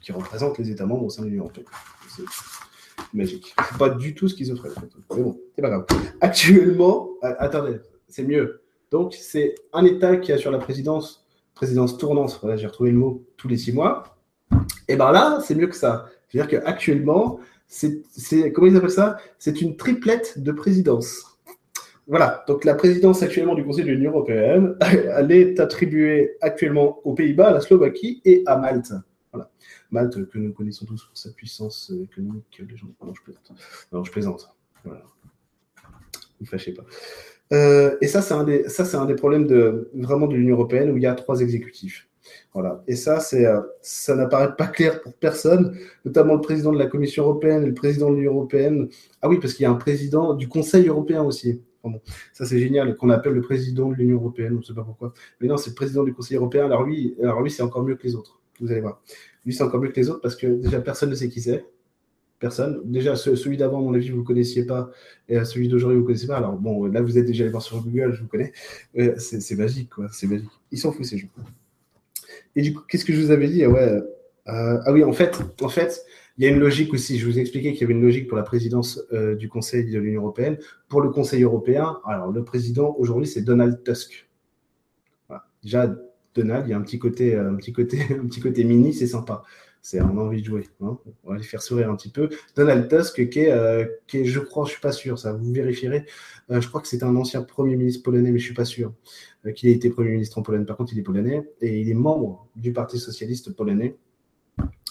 qui représentent les États membres au sein de l'Union européenne. C'est magique. C'est pas du tout schizophrène. En fait. Mais bon, c'est pas grave. Actuellement, attendez, c'est mieux. Donc, c'est un État qui assure la présidence, présidence tournante, j'ai retrouvé le mot, tous les six mois. Et bien là, c'est mieux que ça. C'est-à-dire qu'actuellement, c'est, comment ils appellent ça? C'est une triplette de présidence. Voilà, donc la présidence actuellement du Conseil de l'Union européenne, elle est attribuée actuellement aux Pays-Bas, à la Slovaquie et à Malte. Voilà. Malte, que nous connaissons tous pour sa puissance économique. Les gens... Non, je plaisante. Non, je plaisante. Voilà. Ne fâchez pas. Euh, et ça, c'est un, des, ça, c'est un des problèmes de, vraiment de l'Union européenne où il y a trois exécutifs. Voilà. Et ça, c'est, euh, ça n'apparaît pas clair pour personne, notamment le président de la Commission européenne et le président de l'Union européenne. Ah oui, parce qu'il y a un président du Conseil européen aussi. Ça, c'est génial, qu'on appelle le président de l'Union européenne, on ne sait pas pourquoi. Mais non, c'est le président du Conseil européen. Alors lui, alors lui c'est encore mieux que les autres. Vous allez voir. Lui, c'est encore mieux que les autres parce que déjà, personne ne sait qui c'est. Personne. Déjà, celui d'avant, à mon avis, vous ne connaissiez pas. Et celui d'aujourd'hui, vous ne connaissez pas. Alors, bon, là, vous êtes déjà allé voir sur Google, je vous connais. C'est magique, quoi. C'est magique. Ils s'en foutent, ces gens. Et du coup, qu'est-ce que je vous avais dit? Ouais, euh, Ah oui, en fait, en fait, il y a une logique aussi. Je vous ai expliqué qu'il y avait une logique pour la présidence euh, du Conseil de l'Union européenne. Pour le Conseil européen, alors le président aujourd'hui, c'est Donald Tusk. Déjà, Donald, il y a un petit côté, un petit côté, un petit côté mini, c'est sympa c'est on a envie de jouer. Hein. on va les faire sourire un petit peu. Donald Tusk, qui est, euh, qui je crois, je suis pas sûr, ça vous vérifierez. Euh, je crois que c'est un ancien premier ministre polonais, mais je suis pas sûr euh, qu'il ait été premier ministre en Pologne. Par contre, il est polonais et il est membre du Parti socialiste polonais.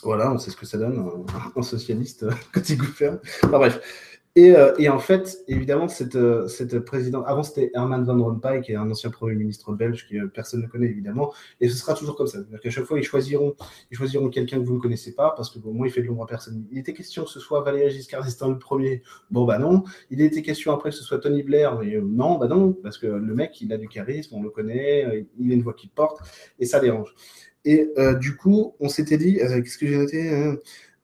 Voilà, on sait ce que ça donne, un, socialiste quand il gouverne. Enfin, bref, euh, et, en fait, évidemment, cette, euh, cette présidente, avant c'était Herman Van Rompuy, qui est un ancien Premier ministre belge, que personne ne connaît évidemment, et ce sera toujours comme ça. C'est-à-dire qu'à chaque fois, ils choisiront, ils choisiront quelqu'un que vous ne connaissez pas, parce que au moins, il fait de l'ombre à personne. Il était question que ce soit Valéry Giscard d'Estaing le premier, bon bah non. Il était question après que ce soit Tony Blair, euh, non, bah non, parce que le mec, il a du charisme, on le connaît, il a une voix qui porte, et ça dérange. Et du coup, on s'était dit, qu'est-ce que j'ai noté hein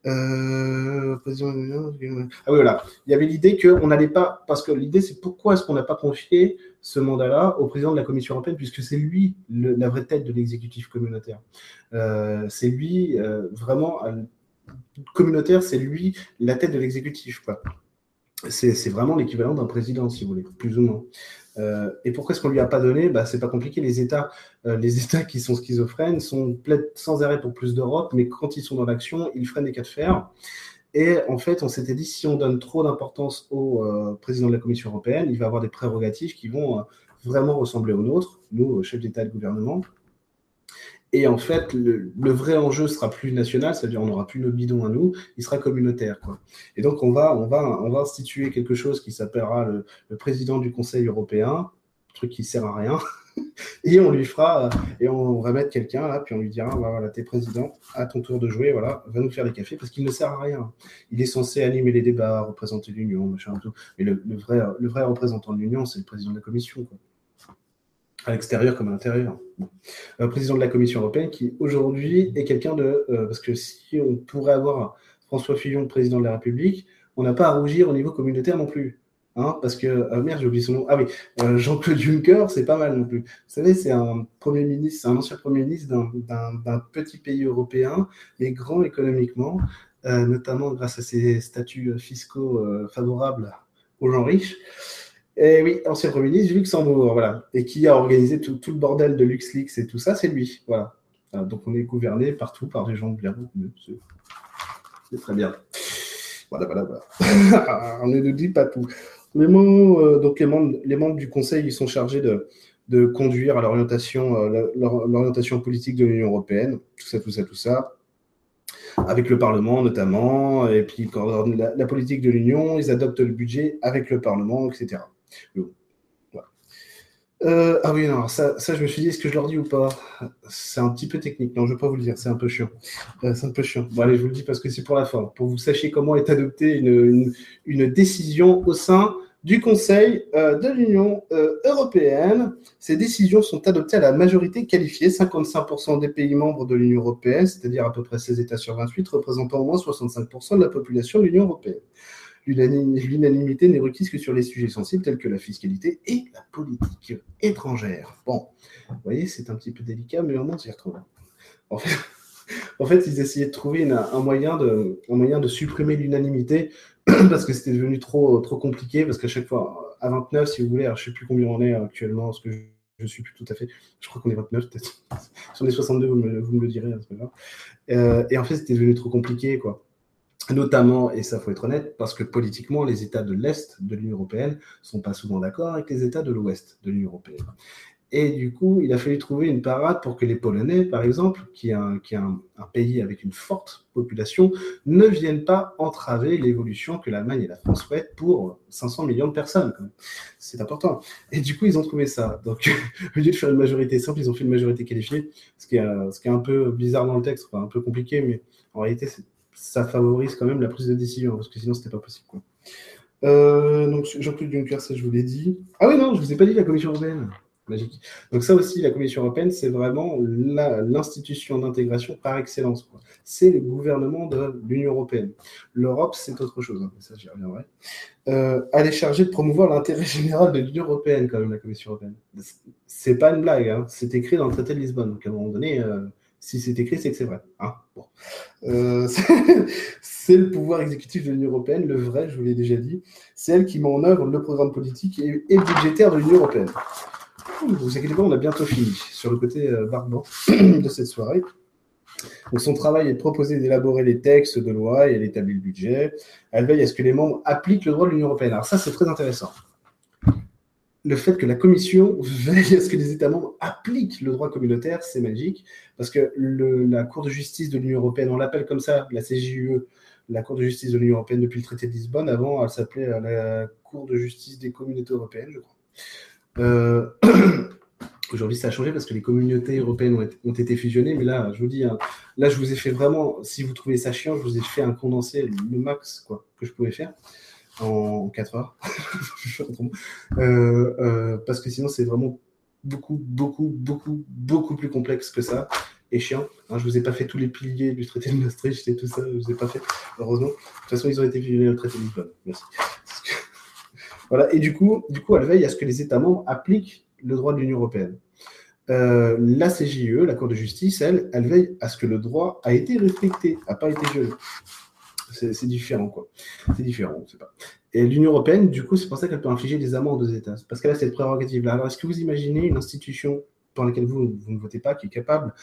euh, ah oui, voilà. Il y avait l'idée qu'on n'allait pas, parce que l'idée c'est pourquoi est-ce qu'on n'a pas confié ce mandat-là au président de la Commission européenne, puisque c'est lui la vraie tête de l'exécutif communautaire. Euh, c'est lui euh, vraiment communautaire, c'est lui la tête de l'exécutif. C'est vraiment l'équivalent d'un président, si vous voulez, plus ou moins. Euh, et pourquoi est-ce qu'on lui a pas donné? Bah, C'est pas compliqué. Les États, euh, les États qui sont schizophrènes sont sans arrêt pour plus d'Europe, mais quand ils sont dans l'action, ils freinent des cas de fer. Et en fait, on s'était dit si on donne trop d'importance au euh, président de la Commission européenne, il va avoir des prérogatives qui vont vraiment ressembler aux nôtres, nous, chefs d'État et de gouvernement. Et en fait, le, vrai enjeu sera plus national, c'est-à-dire on n'aura plus nos bidons à nous, il sera communautaire. Quoi. Et donc on va, on, va, on va instituer quelque chose qui s'appellera le, président du Conseil européen, truc qui sert à rien, et on lui fera, et on va mettre quelqu'un là, puis on lui dira, voilà, t'es président, à ton tour de jouer, voilà, va nous faire des cafés, parce qu'il ne sert à rien. Il est censé animer les débats, représenter l'Union, machin, tout. Mais le, vrai, le vrai représentant de l'Union, c'est le président de la Commission. À l'extérieur comme à l'intérieur. Euh, président de la Commission européenne qui aujourd'hui est quelqu'un de... Euh, parce que si on pourrait avoir François Fillon président de la République, on n'a pas à rougir au niveau communautaire non plus. Hein, parce que, euh, merde, j'ai oublié son nom. Ah oui, Jean-Claude Juncker, c'est pas mal non plus. Vous savez, c'est un premier ministre, un ancien premier ministre d'un petit pays européen, mais grand économiquement, notamment grâce à ses statuts fiscaux favorables aux gens riches. Et eh oui, ancien Premier ministre du Luxembourg, voilà. Et qui a organisé tout, le bordel de LuxLeaks et tout ça, c'est lui. Voilà. Donc on est gouverné partout par des gens bien. C'est très bien. Voilà, voilà, voilà. on ne nous dit pas tout. Les, mots, euh, donc les membres, membres du Conseil, ils sont chargés de, de conduire à l'orientation, euh, l'orientation politique de l'Union européenne, tout ça, tout ça, tout ça, avec le Parlement notamment, et puis quand la, la politique de l'Union, ils adoptent le budget avec le Parlement, etc. Euh, ah oui, non, ça, je me suis dit, est-ce que je leur dis ou pas? C'est un petit peu technique. Non, je ne vais pas vous le dire, c'est un peu chiant. Euh, c'est un peu chiant. Bon, allez, je vous le dis parce que c'est pour la fin. Pour que vous sachiez comment est adoptée une, une, décision au sein du Conseil euh, de l'Union européenne. Ces décisions sont adoptées à la majorité qualifiée, 55% des pays membres de l'Union européenne, c'est-à-dire à peu près 16 États sur 28, représentant au moins 65% de la population de l'Union européenne. L'unanimité n'est requise que sur les sujets sensibles tels que la fiscalité et la politique étrangère. Bon, vous voyez, c'est un petit peu délicat, mais au moins, on s'y retrouve. En fait, ils essayaient de trouver un, moyen de, supprimer l'unanimité parce que c'était devenu trop, compliqué. Parce qu'à chaque fois, à 29, si vous voulez, je ne sais plus combien on est actuellement, parce que je, ne suis plus tout à fait. Je crois qu'on est 29, peut-être. Si on est 62, vous me, le direz, hein. Euh, et en fait, c'était devenu trop compliqué, quoi. Notamment, et ça faut être honnête, parce que politiquement, les États de l'Est de l'Union européenne ne sont pas souvent d'accord avec les États de l'Ouest de l'Union européenne. Et du coup, il a fallu trouver une parade pour que les Polonais, par exemple, qui est un, pays avec une forte population, ne viennent pas entraver l'évolution que l'Allemagne et la France souhaitent pour 500 millions de personnes. C'est important. Et du coup, ils ont trouvé ça. Donc, au lieu de faire une majorité simple, ils ont fait une majorité qualifiée, ce qui est, un peu bizarre dans le texte, un peu compliqué, mais en réalité, ça favorise quand même la prise de décision, parce que sinon, c'était pas possible. Quoi. Euh, donc, Jean-Claude Juncker, ça, je vous l'ai dit. Ah oui, non, je vous ai pas dit la Commission européenne. Magique. Donc ça aussi, la Commission européenne, c'est vraiment l'institution d'intégration par excellence. C'est le gouvernement de l'Union européenne. L'Europe, c'est autre chose. Hein, ça, j'y reviendrai. Euh, elle est chargée de promouvoir l'intérêt général de l'Union européenne, quand même, la Commission européenne. C'est pas une blague. Hein. C'est écrit dans le traité de Lisbonne. Donc à un moment donné, euh, si c'est écrit, c'est que c'est vrai. Hein. euh, c'est le pouvoir exécutif de l'Union européenne, le vrai, je vous l'ai déjà dit. C'est elle qui met en œuvre le programme politique et, et budgétaire de l'Union européenne. Vous inquiétez pas, on a bientôt fini sur le côté euh, barbant de cette soirée. Donc son travail est de proposer d'élaborer les textes de loi et elle établit le budget. Elle veille à ce que les membres appliquent le droit de l'Union européenne. Alors ça, c'est très intéressant. Le fait que la Commission veille à ce que les États membres appliquent le droit communautaire, c'est magique, parce que la Cour de justice de l'Union européenne, on l'appelle comme ça, la CJUE, la Cour de justice de l'Union européenne depuis le traité de Lisbonne. Avant, elle s'appelait la Cour de justice des communautés européennes, je crois. Euh, aujourd'hui, ça a changé parce que les communautés européennes ont été, fusionnées. Mais là, je vous dis, hein, là, je vous ai fait vraiment, si vous trouvez ça chiant, je vous ai fait un condensé, le max quoi, que je pouvais faire en 4 heures. Euh, euh, parce que sinon, c'est vraiment beaucoup, beaucoup, beaucoup, beaucoup plus complexe que ça et chiant. Hein, je vous ai pas fait tous les piliers du traité de Maastricht et tout ça, je vous ai pas fait, heureusement. De toute façon, ils ont été fusionnés au traité de Lisbonne. Merci. Voilà. Et du coup, du coup, elle veille à ce que les États membres appliquent le droit de l'Union européenne. Euh, la CJE, la Cour de justice, elle, elle veille à ce que le droit a été respecté, n'a pas été violé. C'est différent, quoi. C'est différent, pas. Et l'Union européenne, du coup, c'est pour ça qu'elle peut infliger des amendes aux États. Parce qu'elle a cette prérogative-là. Alors, est-ce que vous imaginez une institution pour laquelle vous, vous, ne votez pas, qui est capable,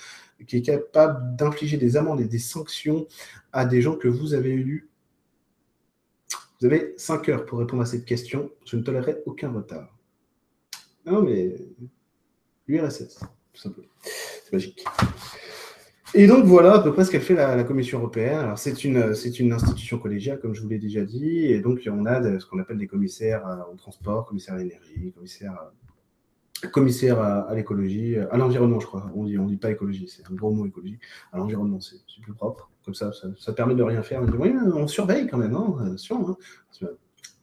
qui est capable d'infliger des amendes et des sanctions à des gens que vous avez élus? Vous avez 5 heures pour répondre à cette question. Je ne tolérerai aucun retard. Non, mais l'URSS, tout simplement. C'est magique. Et donc voilà à peu près ce qu'elle fait la, Commission européenne. Alors c'est une, c'est une institution collégiale, comme je vous l'ai déjà dit, et donc on a ce qu'on appelle des commissaires au transport, commissaires à l'énergie, commissaires commissaire à, l'écologie, à l'environnement, je crois. On dit, on dit pas écologie, c'est un gros mot écologie. À l'environnement, c'est plus propre. Comme ça, ça, permet de rien faire. On dit, oui, on surveille quand même, hein, attention. Hein.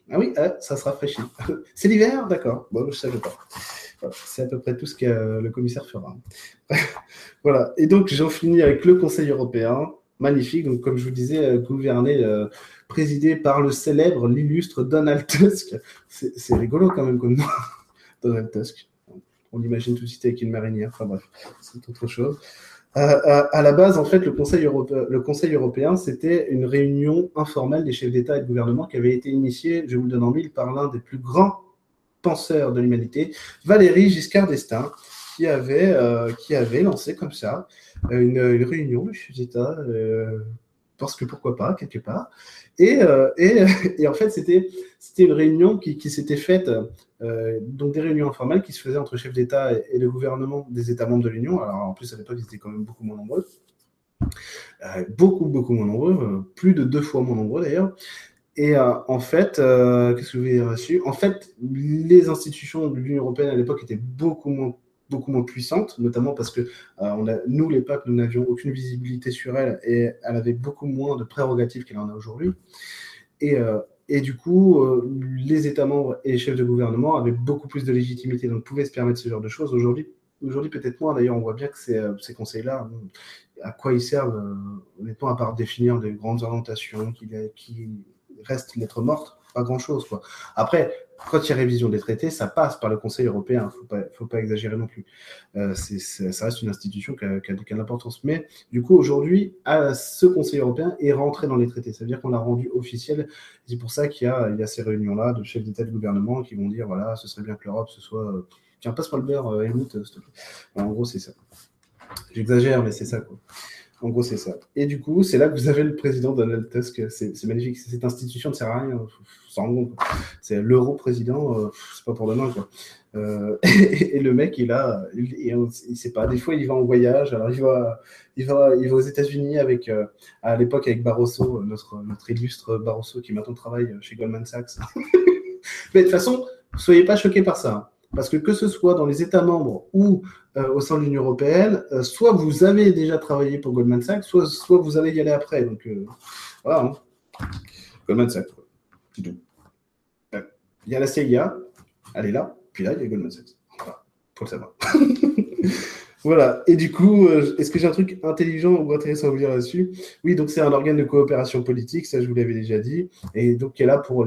Ah oui, ça se rafraîchit. c'est l'hiver, d'accord. Bon, je savais pas. C'est à peu près tout ce que le commissaire fera. voilà. Et donc, j'en finis avec le Conseil européen. Magnifique. Donc, comme je vous disais, euh, gouverné, euh, présidé par le célèbre, l'illustre Donald Tusk. C'est rigolo quand même comme nom. Donald Tusk on imagine tout de suite avec une marinière. Enfin bref, c'est autre chose. Euh, à la base, en fait, le Conseil, le Conseil européen, c'était une réunion informelle des chefs d'État et de gouvernement qui avait été initiée, je vous le donne en mille, par l'un des plus grands penseurs de l'humanité, Valéry Giscard d'Estaing, qui avait, euh, qui avait lancé comme ça une, réunion de chefs d'État parce que pourquoi pas, quelque part. Et, euh, et, et en fait, c'était une réunion qui, qui s'était faite, euh, donc des réunions informelles qui se faisaient entre chefs d'État et, le gouvernement des États membres de l'Union. Alors en plus, à l'époque, ils étaient quand même beaucoup moins nombreux. Euh, beaucoup, beaucoup moins nombreux, plus de deux fois moins nombreux d'ailleurs. Et en fait, qu'est-ce que vous avez reçu En fait, les institutions de l'Union européenne à l'époque étaient beaucoup moins beaucoup moins puissante, notamment parce que euh, nous, les nous n'avions aucune visibilité sur elle et elle avait beaucoup moins de prérogatives qu'elle en a aujourd'hui. Et, euh, du coup, euh, les États membres et les chefs de gouvernement avaient beaucoup plus de légitimité, donc pouvaient se permettre ce genre de choses. Aujourd'hui, aujourd'hui peut-être moins. D'ailleurs, on voit bien que ces, conseils-là, à quoi ils servent, honnêtement, à part définir des grandes orientations qui restent lettres mortes, pas grand-chose. Après, quand il y a révision des traités, ça passe par le Conseil européen. Il ne faut pas, exagérer non plus. Euh, ça reste une institution qui a, qui a, de l'importance. Mais du coup, aujourd'hui, ce Conseil européen est rentré dans les traités. Ça veut dire qu'on l'a rendu officiel. C'est pour ça qu'il y a, y a ces réunions-là de chefs d'État et de gouvernement qui vont dire voilà, ce serait bien que l'Europe ce soit. Euh, tiens, passe-moi le beurre, euh, Helmut, s'il te plaît. en gros, c'est ça. J'exagère, mais c'est ça. Quoi. En gros, c'est ça. Et du coup, c'est là que vous avez le président Donald Tusk. C'est magnifique. Cette institution ne sert à rien. C'est l'euro-président, euh, c'est pas pour demain. Euh, et, le mec, il a, il, il, sait pas. Des fois, il va en voyage. Alors, il va, il va, il va aux États-Unis avec, euh, à l'époque, avec Barroso, notre, notre illustre Barroso, qui maintenant travaille chez Goldman Sachs. Mais de toute façon, soyez pas choqués par ça. Parce que que ce soit dans les États membres ou euh, au sein de l'Union européenne, euh, soit vous avez déjà travaillé pour Goldman Sachs, soit, vous allez y aller après. Donc euh, voilà. Hein. Goldman Sachs, c'est tout. Il y a la CIA, elle est là, puis là, il y a Goldman Sachs. Voilà, faut le savoir. Voilà. Et du coup, est-ce que j'ai un truc intelligent ou intéressant à vous dire là-dessus? Oui, donc c'est un organe de coopération politique, ça je vous l'avais déjà dit, et donc qui est là pour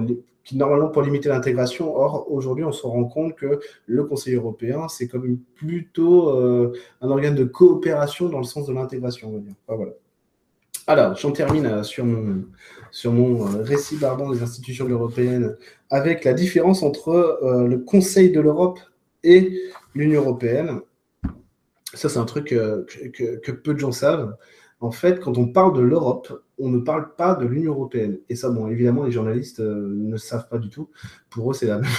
normalement pour limiter l'intégration. Or, aujourd'hui, on se rend compte que le Conseil européen, c'est comme plutôt euh, un organe de coopération dans le sens de l'intégration, on va dire. voilà. Alors, j'en termine euh, sur mon, sur mon euh, récit barbant des institutions européennes avec la différence entre le Conseil de l'Europe et l'Union européenne. Ça, c'est un truc que, que, peu de gens savent en fait, quand on parle de l'Europe, on ne parle pas de l'Union européenne. Et ça, bon, évidemment, les journalistes euh, ne savent pas du tout. Pour eux, c'est la même.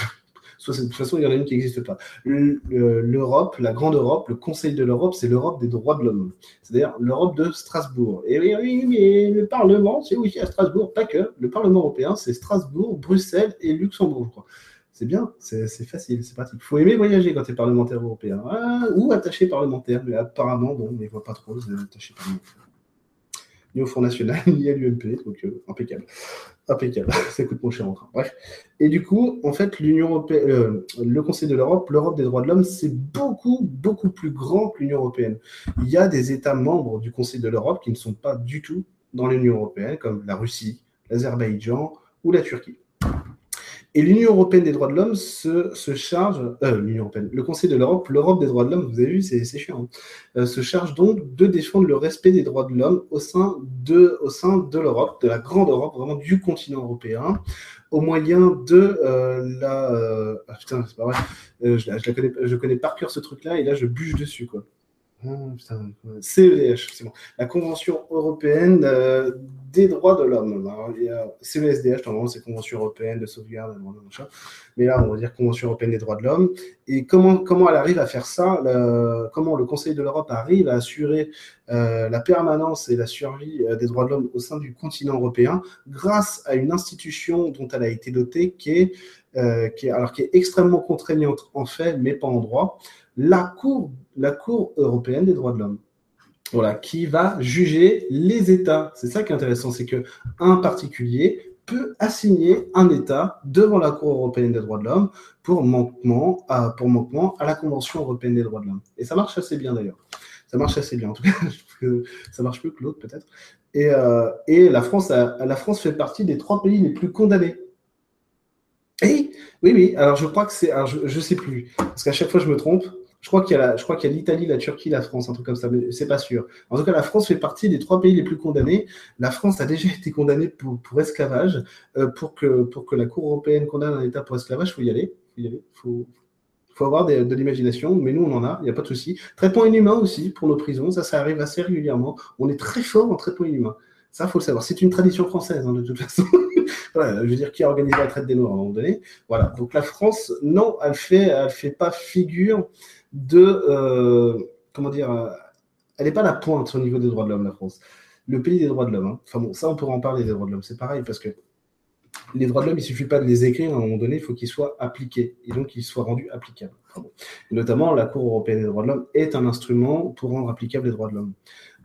De toute façon, il y en a une qui n'existe pas. L'Europe, la grande Europe, le Conseil de l'Europe, c'est l'Europe des droits de l'homme. C'est-à-dire l'Europe de Strasbourg. Et oui, oui, mais le Parlement, c'est aussi à Strasbourg, pas que. Le Parlement européen, c'est Strasbourg, Bruxelles et Luxembourg, je crois. C'est bien, c'est facile, c'est pratique. Il faut aimer voyager quand tu es parlementaire européen. Ah, ou attaché parlementaire, mais apparemment, bon, on ne voit pas trop, attaché parlementaire ni au Front National, ni à l'UMP. Donc, euh, impeccable. Impeccable. Ça coûte mon cher en train. Bref. Et du coup, en fait, l'Union européenne, euh, le Conseil de l'Europe, l'Europe des droits de l'homme, c'est beaucoup, beaucoup plus grand que l'Union européenne. Il y a des États membres du Conseil de l'Europe qui ne sont pas du tout dans l'Union européenne, comme la Russie, l'Azerbaïdjan ou la Turquie. Et l'Union européenne des droits de l'homme se, se, charge, euh, l'Union européenne, le Conseil de l'Europe, l'Europe des droits de l'homme, vous avez vu, c'est chiant, hein, euh, se charge donc de défendre le respect des droits de l'homme au sein de, au sein de l'Europe, de la grande Europe, vraiment du continent européen, au moyen de euh, la. Ah putain, c'est pas vrai, je, je, la connais, je connais par cœur ce truc-là et là je bûche dessus, quoi. CEDH, c'est bon. La Convention européenne des droits de l'homme. CESDH, normalement, c'est Convention européenne de sauvegarde, mais là, on va dire Convention européenne des droits de l'homme. Et comment, comment elle arrive à faire ça Comment le Conseil de l'Europe arrive à assurer euh, la permanence et la survie euh, des droits de l'homme au sein du continent européen grâce à une institution dont elle a été dotée qui est, qui est, alors, qui est extrêmement contraignante en fait, mais pas en droit la Cour, la Cour européenne des droits de l'homme. Voilà, qui va juger les États. C'est ça qui est intéressant, c'est que un particulier peut assigner un État devant la Cour européenne des droits de l'homme pour manquement à, pour manquement à la Convention européenne des droits de l'homme. Et ça marche assez bien d'ailleurs. Ça marche assez bien. En tout cas, ça marche mieux que l'autre peut-être. Et, euh, et la, France fait partie des trois pays les plus condamnés oui, oui. Alors, je crois que c'est. Je ne sais plus. Parce qu'à chaque fois, je me trompe. Je crois qu'il y a l'Italie, la Turquie, la France, un truc comme ça, mais c'est pas sûr. En tout cas, la France fait partie des trois pays les plus condamnés. La France a déjà été condamnée pour, esclavage. Euh, pour, que, pour que la Cour européenne condamne un État pour esclavage, il faut y aller. Il faut, faut avoir de l'imagination, mais nous, on en a, il n'y a pas de souci. Traitement inhumain aussi pour nos prisons, ça, ça arrive assez régulièrement. On est très fort en traitement inhumain. Ça, faut le savoir. C'est une tradition française, hein, de toute façon. voilà, je veux dire, qui a organisé la traite des Noirs à un moment donné? Voilà. Donc la France, non, elle fait, elle fait pas figure de, euh, comment dire, euh, elle n'est pas la pointe au niveau des droits de l'homme, la France. Le pays des droits de l'homme. Hein. Enfin bon, ça, on pourra en parler des droits de l'homme. C'est pareil parce que les droits de l'homme, il suffit pas de les écrire, à un moment donné, il faut qu'ils soient appliqués, et donc qu'ils soient rendus applicables. notamment, la Cour européenne des droits de l'homme est un instrument pour rendre applicables les droits de l'homme.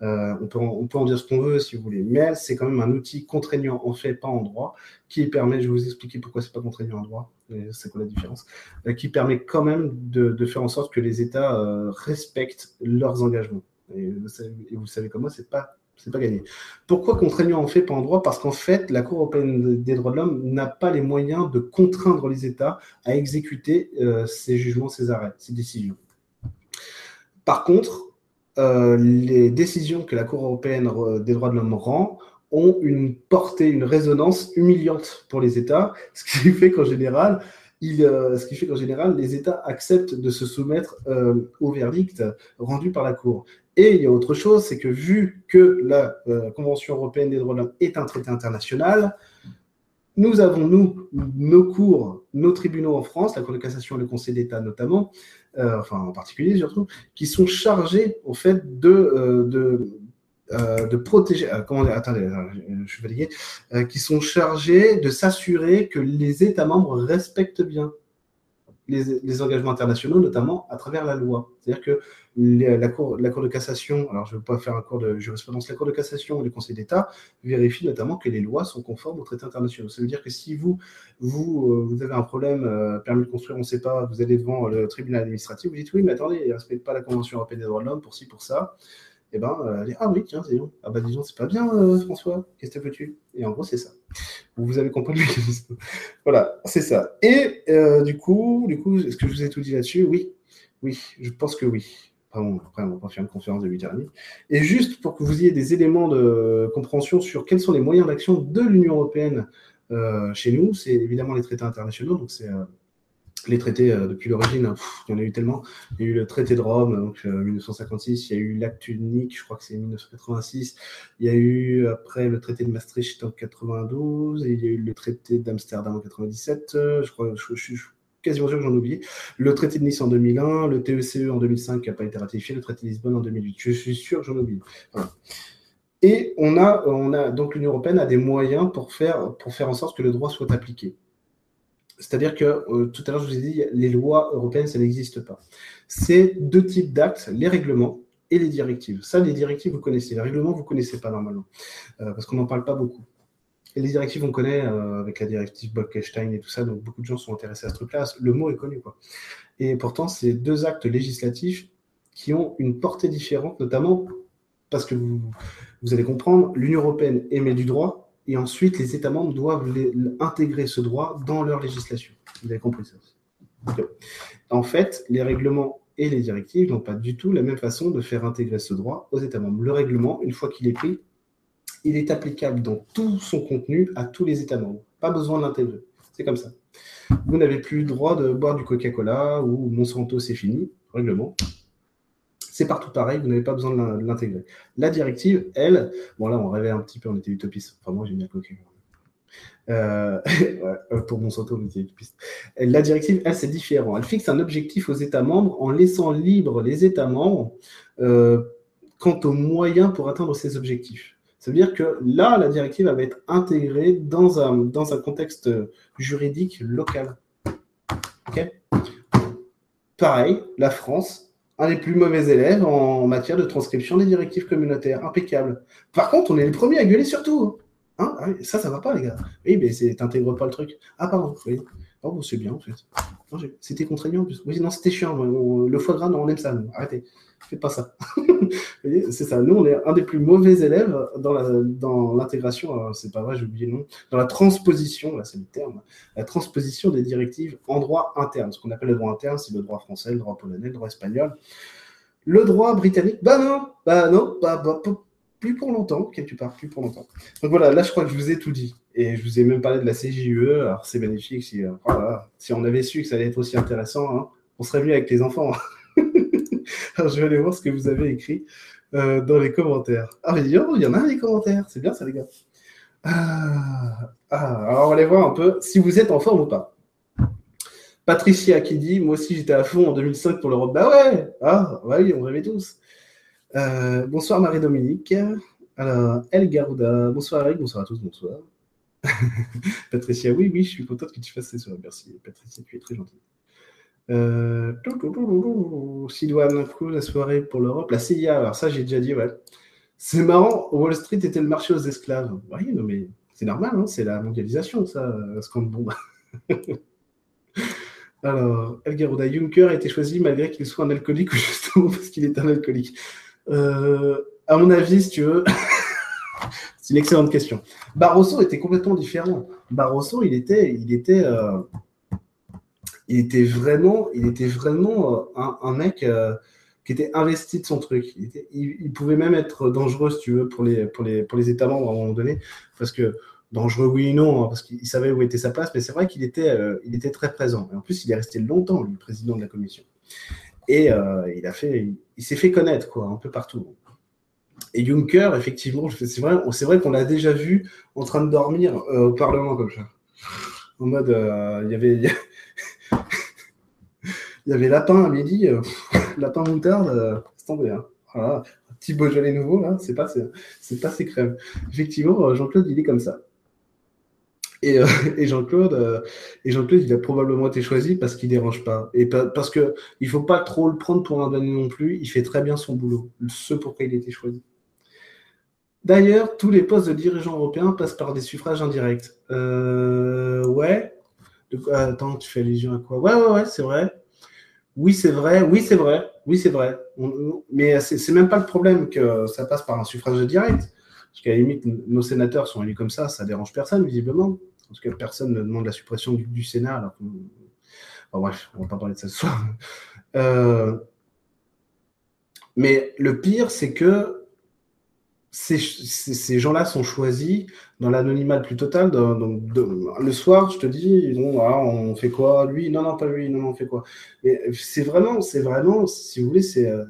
Euh, on, peut en, on, peut en, dire ce qu'on veut si vous voulez, mais c'est quand même un outil contraignant en fait, pas en droit, qui permet, je vais vous expliquer pourquoi c'est pas contraignant en droit, c'est quoi la différence, euh, qui permet quand même de, faire en sorte que les États euh, respectent leurs engagements. Et vous savez, et vous savez comme moi, c'est pas c'est pas gagné. Pourquoi contraignant en fait pas en droit? Parce qu'en fait, la Cour européenne des droits de l'homme n'a pas les moyens de contraindre les États à exécuter euh, ces jugements, ces arrêts, ces décisions. Par contre, euh, les décisions que la Cour européenne des droits de l'homme rend ont une portée, une résonance humiliante pour les États, ce qui fait qu'en général, Il, ce qui fait qu'en général, les États acceptent de se soumettre au verdict rendu par la Cour. Et il y a autre chose, c'est que vu que la Convention européenne des droits de l'homme est un traité international, nous avons, nous, nos cours, nos tribunaux en France, la Cour de cassation et le Conseil d'État notamment, euh, enfin en particulier surtout, qui sont chargés au fait de, euh, de, euh, de protéger, comment attendez, je suis fatigué, qui sont chargés de s'assurer que les États membres respectent bien les, engagements internationaux, notamment à travers la loi. C'est-à-dire que la, cour, de cassation, alors je ne vais pas faire un cours de jurisprudence, la Cour de cassation et le Conseil d'État vérifient notamment que les lois sont conformes aux traités internationaux. Ça veut dire que si vous, vous, euh, vous avez un problème, euh, permis de construire, on ne sait pas, vous allez devant le tribunal administratif, vous dites oui, mais attendez, il ne respecte pas la Convention européenne des droits de l'homme pour ci, pour ça et eh ben, euh, elle dit Ah oui, tiens, bon. Ah bah disons, c'est pas bien, euh, François, qu'est-ce que tu Et en gros, c'est ça. Vous avez compris le mécanisme. voilà, c'est ça. Et euh, du coup, du coup, est-ce que je vous ai tout dit là-dessus? Oui, oui, je pense que oui. Pardon, après, on va faire une conférence de 8h30. Et juste pour que vous ayez des éléments de compréhension sur quels sont les moyens d'action de l'Union européenne chez nous, c'est évidemment les traités internationaux, donc c'est les traités euh, depuis l'origine, il y en a eu tellement. Il y a eu le traité de Rome, donc 1956, euh, il y a eu l'acte unique, je crois que c'est 1986. Il y a eu après le traité de Maastricht en 92, et il y a eu le traité d'Amsterdam en 97. Euh, je crois, je, suis quasiment sûr que j'en ai oublié. Le traité de Nice en 2001, le TECE e en 2005 qui n'a pas été ratifié, le traité de Lisbonne en 2008. Je suis sûr que j'en oublie. Et on a, on a donc l'Union européenne a des moyens pour faire, pour faire en sorte que le droit soit appliqué. C'est-à-dire que euh, tout à l'heure, je vous ai dit, les lois européennes, ça n'existe pas. C'est deux types d'actes, les règlements et les directives. Ça, les directives, vous connaissez. Les règlements, vous ne connaissez pas normalement, euh, parce qu'on n'en parle pas beaucoup. Et les directives, on connaît euh, avec la directive Bolkestein et tout ça, donc beaucoup de gens sont intéressés à ce truc-là. Le mot est connu, quoi. Et pourtant, c'est deux actes législatifs qui ont une portée différente, notamment parce que vous, vous allez comprendre, l'Union européenne émet du droit, et ensuite les États membres doivent intégrer ce droit dans leur législation. Vous avez compris ça En fait, les règlements et les directives n'ont pas du tout la même façon de faire intégrer ce droit aux États membres. Le règlement, une fois qu'il est pris, il est applicable dans tout son contenu à tous les États membres. Pas besoin de l'intégrer. C'est comme ça. Vous n'avez plus le droit de boire du Coca-Cola ou Monsanto, c'est fini. Règlement. C'est partout pareil, vous n'avez pas besoin de l'intégrer. La directive, elle, bon là on rêvait un petit peu, on était utopiste. Enfin moi j'ai bien coquille. Euh, pour mon on était utopiste. La directive, elle, c'est différent. Elle fixe un objectif aux États membres en laissant libre les États membres euh, quant aux moyens pour atteindre ces objectifs. Ça veut dire que là, la directive va être intégrée dans un, dans un contexte juridique local. Ok? Pareil, la France, un des plus mauvais élèves en matière de transcription des directives communautaires. Impeccable. Par contre, on est les premiers à gueuler sur tout. Hein ah ça, ça va pas, les gars. Oui, mais t'intègres pas le truc. Ah, pardon. Oui. Oh, c'est bien, en fait. C'était contraignant, en plus. Oui, non, c'était chiant. Le foie gras, non, on aime ça. Arrêtez. Faites pas ça. c'est ça. Nous, on est un des plus mauvais élèves dans l'intégration. Dans c'est pas vrai, j'ai oublié le nom. Dans la transposition, là, c'est le terme. La transposition des directives en droit interne. Ce qu'on appelle le droit interne, c'est le droit français, le droit polonais, le droit espagnol. Le droit britannique, bah non, bah non, bah, bah plus pour longtemps, quelque part, plus pour longtemps. Donc voilà, là, je crois que je vous ai tout dit. Et je vous ai même parlé de la CJUE. Alors, c'est magnifique. Si, euh, si on avait su que ça allait être aussi intéressant, hein, on serait venu avec les enfants. alors, je vais aller voir ce que vous avez écrit euh, dans les commentaires. Ah, mais il y en a les commentaires. C'est bien ça, les gars. Ah, ah, alors, on va aller voir un peu si vous êtes en forme ou pas. Patricia qui dit Moi aussi, j'étais à fond en 2005 pour l'Europe. Bah ouais, ah, oui, on rêvait tous. Euh, bonsoir Marie-Dominique. Alors, El Garuda. Bonsoir Eric, bonsoir à tous, bonsoir. Patricia, oui, oui, je suis contente que tu fasses ces soirées. Merci, Patricia, tu es très gentille. Euh... Sidoine, la soirée pour l'Europe. La CIA, alors ça, j'ai déjà dit, ouais. C'est marrant, Wall Street était le marché aux esclaves. Oui, non, mais c'est normal, hein, c'est la mondialisation, ça, ce qu'on bombe. alors, El Garuda, Juncker a été choisi malgré qu'il soit un alcoolique ou justement parce qu'il est un alcoolique. Euh, à mon avis, si tu veux. C'est une excellente question. Barroso était complètement différent. Barroso, il était, il était, euh, il était vraiment, il était vraiment euh, un, mec euh, qui était investi de son truc. Il, pouvait même être dangereux, si tu veux, pour les, pour les, pour les États membres à un moment donné, parce que dangereux oui et non, hein, parce qu'il savait où était sa place, mais c'est vrai qu'il était, il était très présent. Et en plus, il est resté longtemps, lui, président de la commission. Et euh, il a fait, il, s'est fait connaître, quoi, un peu partout. Et Juncker, effectivement, c'est vrai, qu'on l'a déjà vu en train de dormir euh, au Parlement comme ça. En mode, il y avait, il y avait lapin à midi, lapin moutarde, c'est tombé. Hein. Voilà, un petit Beaujolais nouveau là, pas, c'est pas ses crèmes. Effectivement, Jean-Claude, il est comme ça. Et, euh, et Jean-Claude, euh, Jean-Claude, il a probablement été choisi parce qu'il dérange pas, et parce que il faut pas trop le prendre pour un dernier non plus. Il fait très bien son boulot, ce pourquoi il a été choisi. D'ailleurs, tous les postes de dirigeants européens passent par des suffrages indirects. Euh, ouais. attends, tu fais allusion à quoi? Ouais, ouais, ouais, c'est vrai. Oui, c'est vrai. Oui, c'est vrai. Oui, c'est vrai. mais c'est même pas le problème que ça passe par un suffrage direct. Parce qu'à la limite, nos sénateurs sont élus comme ça, ça dérange personne, visiblement. Parce que personne ne demande la suppression du, Sénat. Alors bref, on ne va pas parler de ça ce soir. Euh, mais le pire, c'est que ces, gens-là sont choisis dans l'anonymat le plus total. le soir, je te dis, on fait quoi Lui? Non, non, pas lui. Non, non, on fait quoi? Mais c'est vraiment, c'est vraiment, si vous voulez, c'est euh,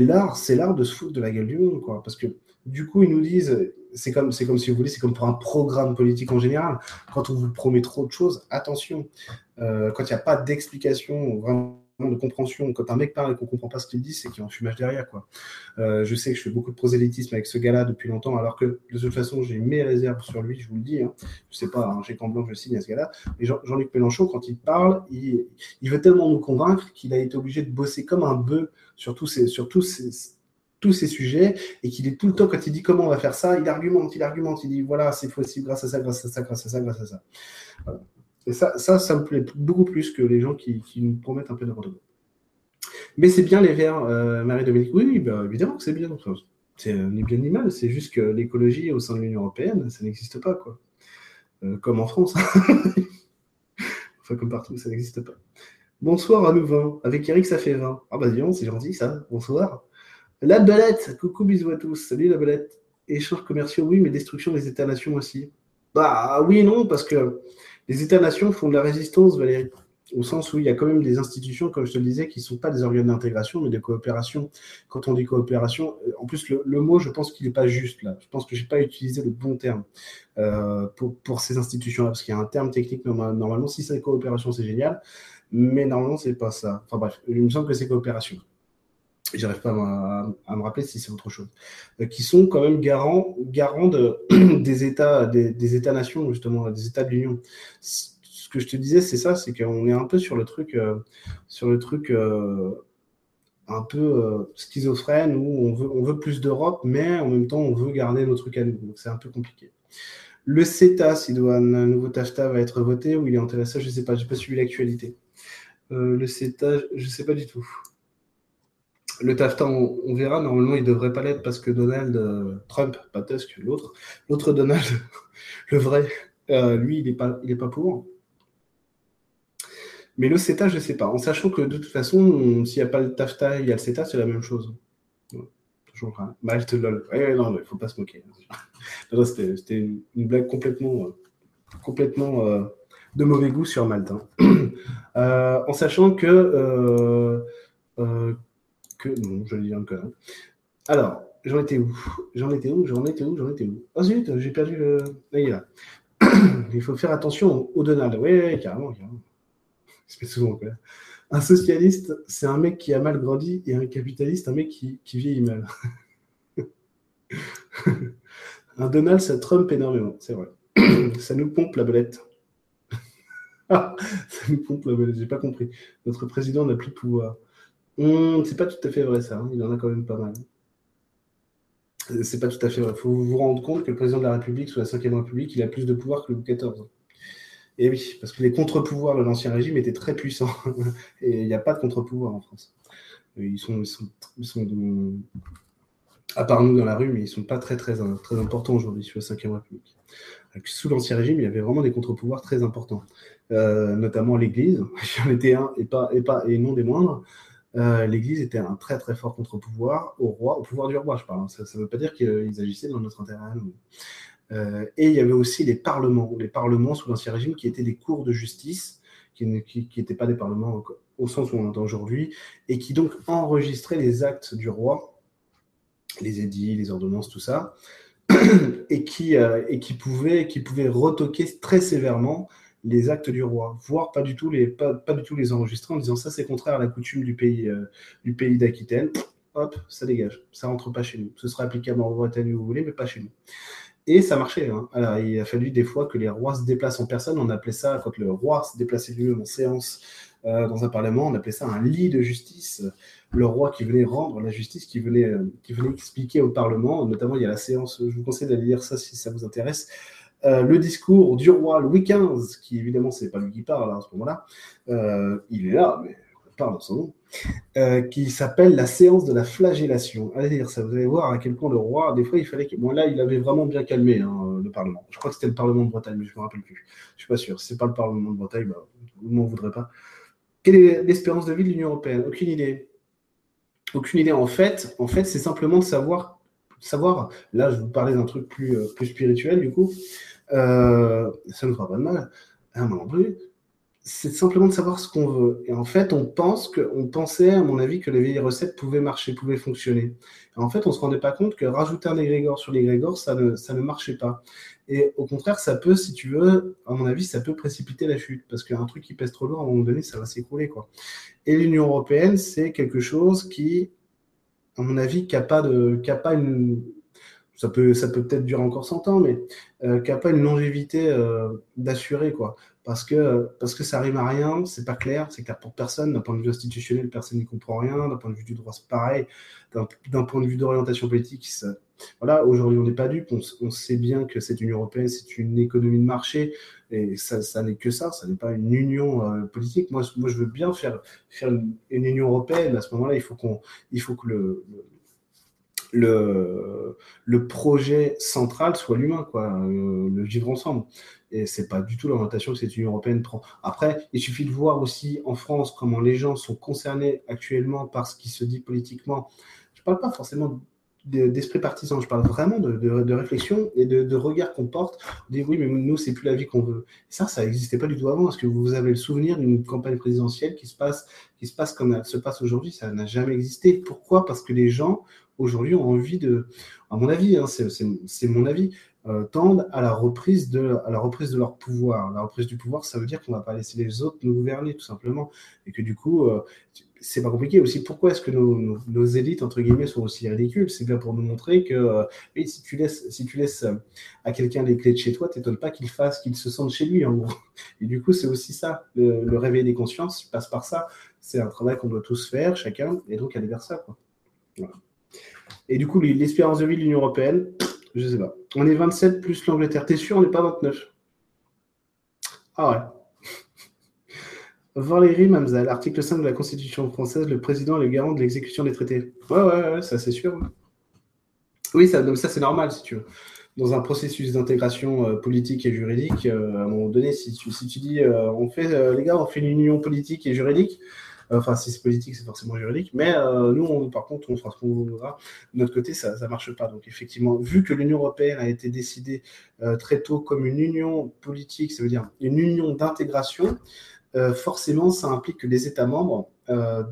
l'art, c'est l'art de se foutre de la gueule du monde, quoi. Parce que du coup, ils nous disent, c'est comme, c'est comme si vous voulez, c'est comme pour un programme politique en général. Quand on vous promet trop de choses, attention. Euh, quand il n'y a pas d'explication, vraiment de compréhension, quand un mec parle et qu'on ne comprend pas ce qu'il dit, c'est qu'il y a un fumage derrière. Quoi. Euh, je sais que je fais beaucoup de prosélytisme avec ce gars-là depuis longtemps, alors que de toute façon, j'ai mes réserves sur lui, je vous le dis. Hein. Je sais pas, j'ai quand blanc, je signe à ce gars-là. Mais Jean-Luc Mélenchon, quand il parle, il, veut tellement nous convaincre qu'il a été obligé de bosser comme un bœuf sur tous ces, sur tous ces tous ces sujets et qu'il est tout le temps, quand il dit comment on va faire ça, il argumente, il argumente, il dit voilà, c'est possible grâce à ça, grâce à ça, grâce à ça, grâce à ça. Et ça, ça, ça me plaît beaucoup plus que les gens qui, qui nous promettent un peu quoi. Mais c'est bien les verts, euh, Marie-Dominique. Oui, oui bah, évidemment que c'est bien. C'est ni bien ni mal, c'est juste que l'écologie au sein de l'Union européenne, ça n'existe pas, quoi. Euh, comme en France. enfin, comme partout, ça n'existe pas. Bonsoir à nous 20. Avec Eric, ça fait 20. Ah bah dis c'est gentil ça. Bonsoir. La belette, coucou, bisous à tous. Salut la belette. Échanges commerciaux, oui, mais destruction des États-nations aussi. Bah oui et non, parce que les États-nations font de la résistance, Valérie. Au sens où il y a quand même des institutions, comme je te le disais, qui ne sont pas des organes d'intégration, mais de coopération. Quand on dit coopération, euh, en plus, le, mot, je pense qu'il n'est pas juste là. Je pense que je n'ai pas utilisé le bon terme euh, pour, pour, ces institutions-là, parce qu'il y a un terme technique, normalement, si c'est coopération, c'est génial, mais normalement, ce n'est pas ça. Enfin bref, il me semble que c'est coopération j'arrive pas à, me rappeler si c'est autre chose, euh, qui sont quand même garants, garants de, des États, des, États-nations, justement, des États de l'Union. Ce que je te disais, c'est ça, c'est qu'on est un peu sur le truc, euh, sur le truc euh, un peu schizophrène où on veut, on veut plus d'Europe, mais en même temps, on veut garder nos trucs à nous. Donc c'est un peu compliqué. Le CETA, si un nouveau TAFTA va être voté ou il est intéressant, je ne sais pas, je n'ai pas suivi l'actualité. le CETA, je ne sais pas du tout. Le TAFTA, on, verra. Normalement, il ne devrait pas l'être parce que Donald euh, Trump, pas Tusk, l'autre, l'autre Donald, le vrai, euh, lui, il n'est pas, il pas pour. Mais le CETA, je ne sais pas. En sachant que de toute façon, s'il n'y a pas le TAFTA, il y a le CETA, c'est la même chose. toujours hein. Malte lol. non, il ne faut pas se moquer. C'était une blague complètement, euh, complètement de mauvais goût sur Malte. Hein. en sachant que non, je dis encore. Alors, j'en étais où? J'en étais où? J'en étais où? J'en étais où? Oh zut, j'ai perdu le. Il faut faire attention au Donald. Oui, carrément, carrément. Je souvent Un socialiste, c'est un mec qui a mal grandi, et un capitaliste, un mec qui, qui vieillit mal. un Donald, ça trompe énormément, c'est vrai. ça nous pompe la belette. ça nous pompe la belette, j'ai pas compris. Notre président n'a plus de pouvoir. Hmm, c'est pas tout à fait vrai ça, hein. il en a quand même pas mal. C'est pas tout à fait vrai. Il faut vous rendre compte que le président de la République, sous la Ve République, il a plus de pouvoir que Louis XIV. Et oui, parce que les contre-pouvoirs de l'Ancien Régime étaient très puissants. Et il n'y a pas de contre-pouvoir en France. Ils sont, ils sont, à part nous dans la rue, mais ils ne sont pas très, très, très importants aujourd'hui sous la Ve République. Sous l'Ancien Régime, il y avait vraiment des contre-pouvoirs très importants, euh, notamment l'Église, qui en était un et, pas, et, pas, et non des moindres. Euh, l'Église était un très très fort contre-pouvoir au roi, au pouvoir du roi, je parle. Hein. Ça ne veut pas dire qu'ils agissaient dans notre intérêt. Euh, et il y avait aussi les parlements, les parlements sous l'Ancien Régime qui étaient des cours de justice, qui n'étaient pas des parlements au sens où on entend aujourd'hui, et qui donc enregistraient les actes du roi, les édits, les ordonnances, tout ça, et qui, euh, qui pouvaient retoquer très sévèrement les actes du roi, voire pas du tout les, pas, pas du tout les enregistrer en disant ça c'est contraire à la coutume du pays, euh, du pays d'Aquitaine. Hop, ça dégage, ça rentre pas chez nous. Ce sera applicable en Bretagne où vous voulez, mais pas chez nous. Et ça marchait. Hein. Alors, il a fallu des fois que les rois se déplacent en personne. On appelait ça, quand le roi se déplaçait lui-même en séance euh, dans un parlement, on appelait ça un lit de justice. Le roi qui venait rendre la justice, qui venait, euh, qui venait expliquer au parlement, notamment il y a la séance, je vous conseille d'aller lire ça si ça vous intéresse, euh, le discours du roi Louis XV, qui évidemment, c'est pas lui qui parle hein, à ce moment-là, euh, il est là, mais il parle dans son nom, euh, qui s'appelle la séance de la flagellation. Allez lire ça, vous allez voir à quel point le roi, des fois, il fallait que. Bon, là, il avait vraiment bien calmé hein, le Parlement. Je crois que c'était le Parlement de Bretagne, mais je ne me rappelle plus. Je suis pas sûr. Si ce n'est pas le Parlement de Bretagne, bah, vous m'en voudrez pas. Quelle est l'espérance de vie de l'Union européenne? Aucune idée. Aucune idée. En fait, en fait c'est simplement de savoir, savoir. Là, je vous parlais d'un truc plus, plus spirituel, du coup. Euh, ça ne fera pas de mal, à un moment donné. C'est simplement de savoir ce qu'on veut. Et en fait, on pense que, on pensait, à mon avis, que les vieilles recettes pouvaient marcher, pouvaient fonctionner. En fait, on se rendait pas compte que rajouter un égrégore sur l'égrégore, ça ne, ça ne marchait pas. Et au contraire, ça peut, si tu veux, à mon avis, ça peut précipiter la chute. Parce qu'un truc qui pèse trop lourd, à un moment donné, ça va s'écrouler. Et l'Union européenne, c'est quelque chose qui, à mon avis, n'a qui a pas une, ça peut ça peut peut-être durer encore 100 ans, mais euh, qui n'a pas une longévité euh, d'assurer, quoi. Parce que, parce que ça rime à rien, c'est pas clair, c'est clair pour personne. D'un point de vue institutionnel, personne n'y comprend rien. D'un point de vue du droit, c'est pareil. D'un point de vue d'orientation politique, ça, voilà, aujourd'hui, on n'est pas dupe. On, sait bien que cette Union européenne, c'est une économie de marché. Et ça, n'est que ça, ça n'est pas une union euh, politique. Moi, moi, je veux bien faire, faire une, union européenne. À ce moment-là, il faut, qu'on, il faut que le le, le projet central soit l'humain, quoi, euh, le, vivre ensemble. Et c'est pas du tout l'orientation que cette Union européenne prend. Après, il suffit de voir aussi en France comment les gens sont concernés actuellement par ce qui se dit politiquement. Je parle pas forcément d'esprit partisan, je parle vraiment de, de, réflexion et de, de regard qu'on porte. On dit oui, mais nous, c'est plus la vie qu'on veut. ça, ça n'existait pas du tout avant. Est-ce que vous avez le souvenir d'une campagne présidentielle qui se passe, qui se passe comme elle se passe aujourd'hui? Ça n'a jamais existé. Pourquoi? Parce que les gens aujourd'hui ont envie de, à mon avis, hein, c'est mon avis, euh, tendent à la, reprise de, la reprise de leur pouvoir. La reprise du pouvoir, ça veut dire qu'on ne va pas laisser les autres nous gouverner, tout simplement. Et que du coup, euh, c'est pas compliqué aussi. Pourquoi est-ce que nos, nos, élites, entre guillemets, sont aussi ridicules? C'est bien pour nous montrer que euh, oui, si tu laisses, si tu laisses à quelqu'un les clés de chez toi, t'étonnes pas qu'il fasse, qu'il se sente chez lui, en gros. Et du coup, c'est aussi ça. Le, réveil des consciences passe par ça. C'est un travail qu'on doit tous faire, chacun, et donc aller vers ça. Quoi. Et du coup, l'espérance de vie de l'Union européenne, je sais pas. On est 27 plus l'Angleterre. T'es sûr, on n'est pas 29 Ah ouais. Valérie Mamzal, article 5 de la Constitution française, le président est le garant de l'exécution des traités. Ouais, ouais, ouais, ça c'est sûr. Oui, ça, ça c'est normal si tu veux. Dans un processus d'intégration euh, politique et juridique, euh, à un moment donné, si tu, dis, euh, on fait, les gars, on fait une union politique et juridique, Enfin, si c'est politique, c'est forcément juridique. Mais euh, nous, par contre, on fera ce qu'on voudra. De notre côté, ça ne marche pas. Donc, effectivement, vu que l'Union européenne a été décidée euh, très tôt comme une union politique, ça veut dire une union d'intégration, euh, forcément, ça implique que les États membres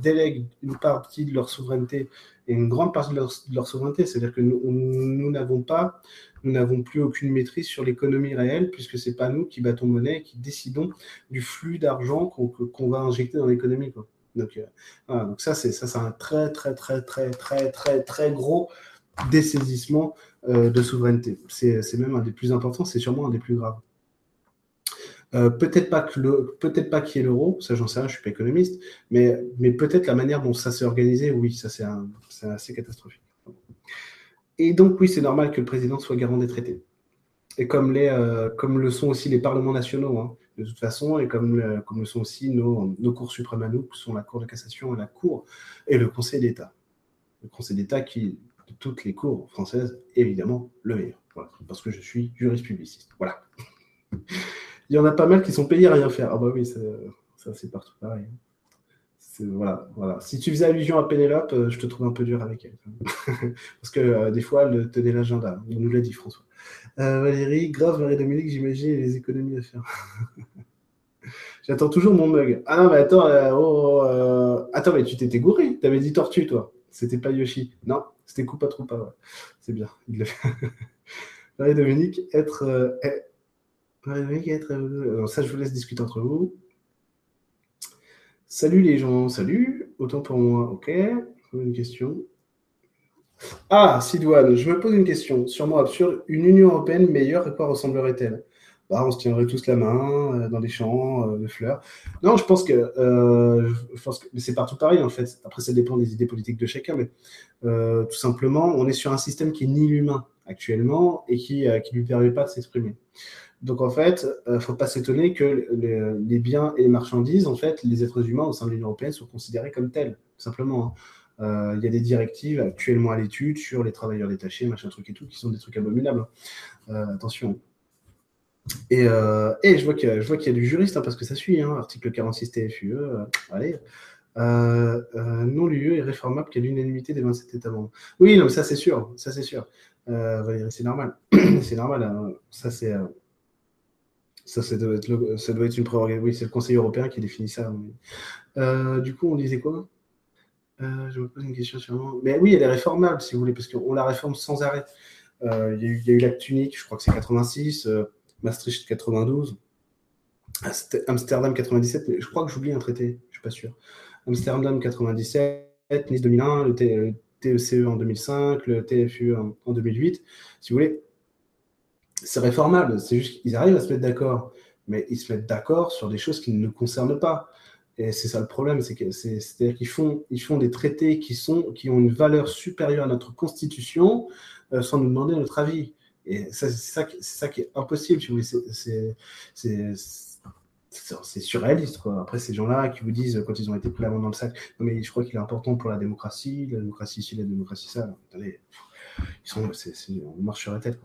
délèguent une partie de leur souveraineté et une grande partie de leur, souveraineté. C'est-à-dire que nous n'avons pas, nous n'avons plus aucune maîtrise sur l'économie réelle, puisque c'est pas nous qui battons monnaie, qui décidons du flux d'argent qu'on va injecter dans l'économie. Donc, euh, ça, c'est un très, très, très, très, très, très, très gros dessaisissement euh, de souveraineté. C'est même un des plus importants, c'est sûrement un des plus graves. Euh, peut-être pas peut-être qu'il y ait l'euro, ça j'en sais rien, je suis pas économiste, mais, mais peut-être la manière dont ça s'est organisé, oui, ça c'est assez catastrophique. Et donc oui, c'est normal que le président soit garant des traités. Et comme, les, comme le sont aussi les parlements nationaux. Hein de toute façon, et comme le, comme le sont aussi nos, nos, cours suprêmes à nous, qui sont la Cour de cassation et la Cour et le Conseil d'État. Le Conseil d'État qui, de toutes les cours françaises, évidemment le meilleur. Voilà, parce que je suis juriste publiciste. Voilà. Il y en a pas mal qui sont payés à rien faire. Ah bah oui, ça, c'est partout pareil. Voilà, voilà. Si tu faisais allusion à Pénélope, euh, je te trouve un peu dur avec elle. Parce que euh, des fois, elle tenait l'agenda. On nous l'a dit, François. Euh, Valérie, grave, Marie-Dominique, j'imagine, les économies à faire. J'attends toujours mon mug. Ah non, mais attends, oh, attends, mais tu t'étais gouré. Tu avais dit tortue, toi. C'était pas Yoshi. Non, c'était Coupa Troupa. Ouais. C'est bien. Marie-Dominique, être. Marie-Dominique, être. ça, je vous laisse discuter entre vous. Salut les gens, salut. Autant pour moi, ok. Une question. Ah, Sidouane, je me pose une question, sûrement absurde. Une Union européenne meilleure, à quoi ressemblerait-elle? Bah, On se tiendrait tous la main euh, dans des champs euh, de fleurs. Non, je pense que, euh, c'est partout pareil en fait. Après, ça dépend des idées politiques de chacun, mais tout simplement, on est sur un système qui nie l'humain actuellement et qui ne lui permet pas de s'exprimer. Donc en fait, il ne faut pas s'étonner que les biens et les marchandises, en fait, les êtres humains au sein de l'Union européenne sont considérés comme tels, tout simplement. Hein. Euh, il y a des directives actuellement à l'étude sur les travailleurs détachés, machin truc et tout, qui sont des trucs abominables. Hein. Euh, attention. Et, je vois qu'il y, a du juriste, hein, parce que ça suit, article 46 TFUE. allez. non, l'UE est réformable qu'à l'unanimité des 27 États membres. Oui, non, ça c'est sûr, ça c'est sûr. Valérie, c'est normal. c'est normal. Ça c'est ça, doit, être ça doit être une prérogative. Oui, c'est le Conseil européen qui définit ça. Euh, du coup, on disait quoi? Euh, Je me pose une question sûrement. Mais oui, elle est réformable, si vous voulez, parce qu'on la réforme sans arrêt. Euh, il y, a eu l'acte unique, je crois que c'est 86, Maastricht 92, Amsterdam 97, mais je crois que j'oublie un traité, je suis pas sûr. Amsterdam 97, Nice 2001, le, TECE e en 2005, le TFU en, en 2008. Si vous voulez, c'est réformable. C'est juste qu'ils arrivent à se mettre d'accord, mais ils se mettent d'accord sur des choses qui ne nous concernent pas. Et c'est ça le problème, c'est qu'ils font, des traités qui ont une valeur supérieure à notre constitution, euh, sans nous demander notre avis. Et ça, c'est ça, qui est impossible. C'est surréaliste. Après, ces gens-là qui vous disent, quand ils ont été pris main dans le sac, mais je crois qu'il est important pour la démocratie, la démocratie ici, la démocratie ça. Ils sont, on marche sur la tête.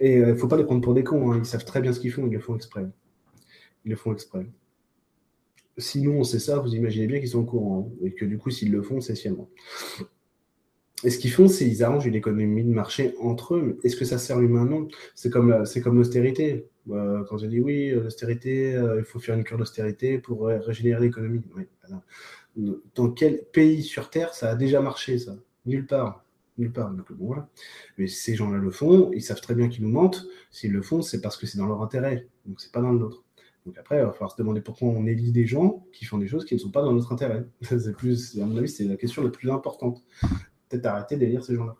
Et il euh, ne faut pas les prendre pour des cons, hein. ils savent très bien ce qu'ils font, ils le font exprès. Ils le font exprès. Sinon, c'est ça, vous imaginez bien qu'ils sont au courant, hein, et que du coup, s'ils le font, c'est sciemment. Et ce qu'ils font, c'est qu'ils arrangent une économie de marché entre eux. Est-ce que ça sert l'humain? Non. C'est comme, comme l'austérité. Euh, quand je dis oui, l'austérité, euh, il faut faire une cure d'austérité pour régénérer l'économie. Dans quel pays sur Terre ça a déjà marché, ça? Nulle part nulle part. Donc, bon, voilà. Mais ces gens-là le font, ils savent très bien qu'ils nous mentent. S'ils le font, c'est parce que c'est dans leur intérêt. Donc, c'est pas dans le nôtre. Donc après, il va falloir se demander pourquoi on élit des gens qui font des choses qui ne sont pas dans notre intérêt. c'est à mon avis, c'est la question la plus importante. Peut-être arrêter d'élire ces gens-là.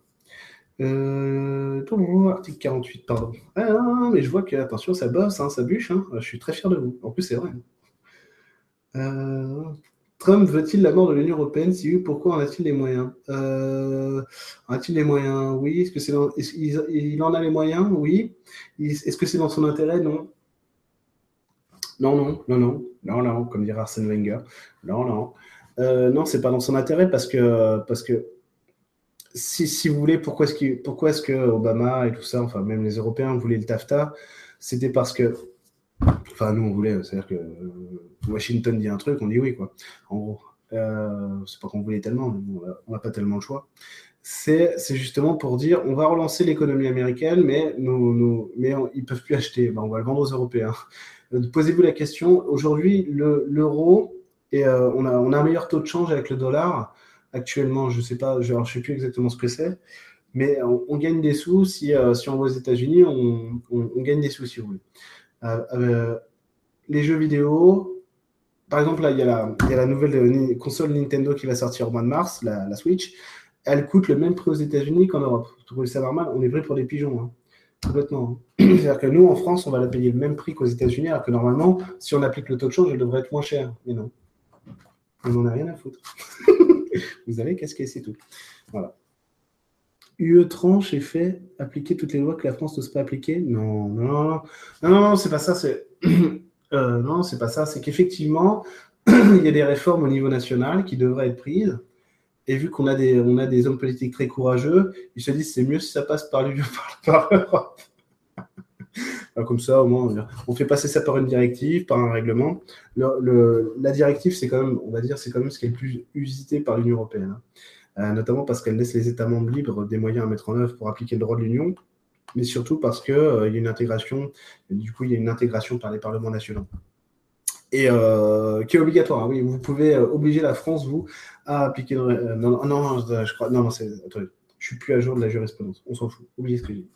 Euh, article 48, pardon. Ah, mais je vois que, attention, ça bosse, hein, ça bûche. Hein. Je suis très fier de vous. En plus, c'est vrai. Euh, Trump veut-il la mort de l'Union européenne? Si oui, pourquoi en a-t-il les moyens? Euh, En a-t-il les moyens? Oui. Est-ce que c'est il, en a les moyens? Oui. Est-ce que c'est dans son intérêt? Non. Non, non, non, non, non, non, comme dirait Arsène Wenger. Non, non. Euh, non, c'est pas dans son intérêt parce que, si, vous voulez, pourquoi est-ce que, Obama et tout ça, enfin même les Européens voulaient le TAFTA C'était parce que Enfin, nous, on voulait, c'est-à-dire que euh, Washington dit un truc, on dit oui, quoi. En gros, euh, c'est pas qu'on voulait tellement, on n'a pas tellement le choix. C'est justement pour dire, on va relancer l'économie américaine, mais, nous, mais ils ne peuvent plus acheter. Ben, on va le vendre aux Européens. Euh, posez-vous la question, aujourd'hui, l'euro, et on, a, un meilleur taux de change avec le dollar. Actuellement, je ne sais pas, je ne sais plus exactement ce que c'est, mais on, gagne des sous si, si on va aux États-Unis, on, gagne des sous si vous voulez. Euh, euh, les jeux vidéo, par exemple, il y, a la, nouvelle euh, console Nintendo qui va sortir au mois de mars, la, Switch. Elle coûte le même prix aux États-Unis qu'en Europe. Vous trouvez ça normal? On est vrai pour des pigeons. Hein. Hein. C'est-à-dire que nous, en France, on va la payer le même prix qu'aux États-Unis, alors que normalement, si on applique le taux de change, elle devrait être moins cher. Mais non. On n'en a rien à foutre. Vous allez casquer, c'est tout. Voilà. UE tranche et fait appliquer toutes les lois que la France n'ose pas appliquer? Non, non, non, non, non, c'est pas ça. C'est euh, non, c'est pas ça. C'est qu'effectivement, il y a des réformes au niveau national qui devraient être prises. Et vu qu'on a des, a des hommes politiques très courageux, ils se disent c'est mieux si ça passe par l'Union, par, l'Europe. comme ça, au moins, on fait passer ça par une directive, par un règlement. la directive, c'est quand même, on va dire, c'est quand même ce qui est le plus usité par l'Union européenne, hein. notamment parce qu'elle laisse les États membres libres des moyens à mettre en œuvre pour appliquer le droit de l'Union, mais surtout parce qu'il euh, y a une intégration, du coup, il y a une intégration par les parlements nationaux. Et euh, qui est obligatoire. Hein. oui, vous pouvez euh, obliger la France, vous, à appliquer. non, non, non, je crois. Non, c'est. Attendez, je suis plus à jour de la jurisprudence. On s'en fout. Oubliez ce que j'ai dit.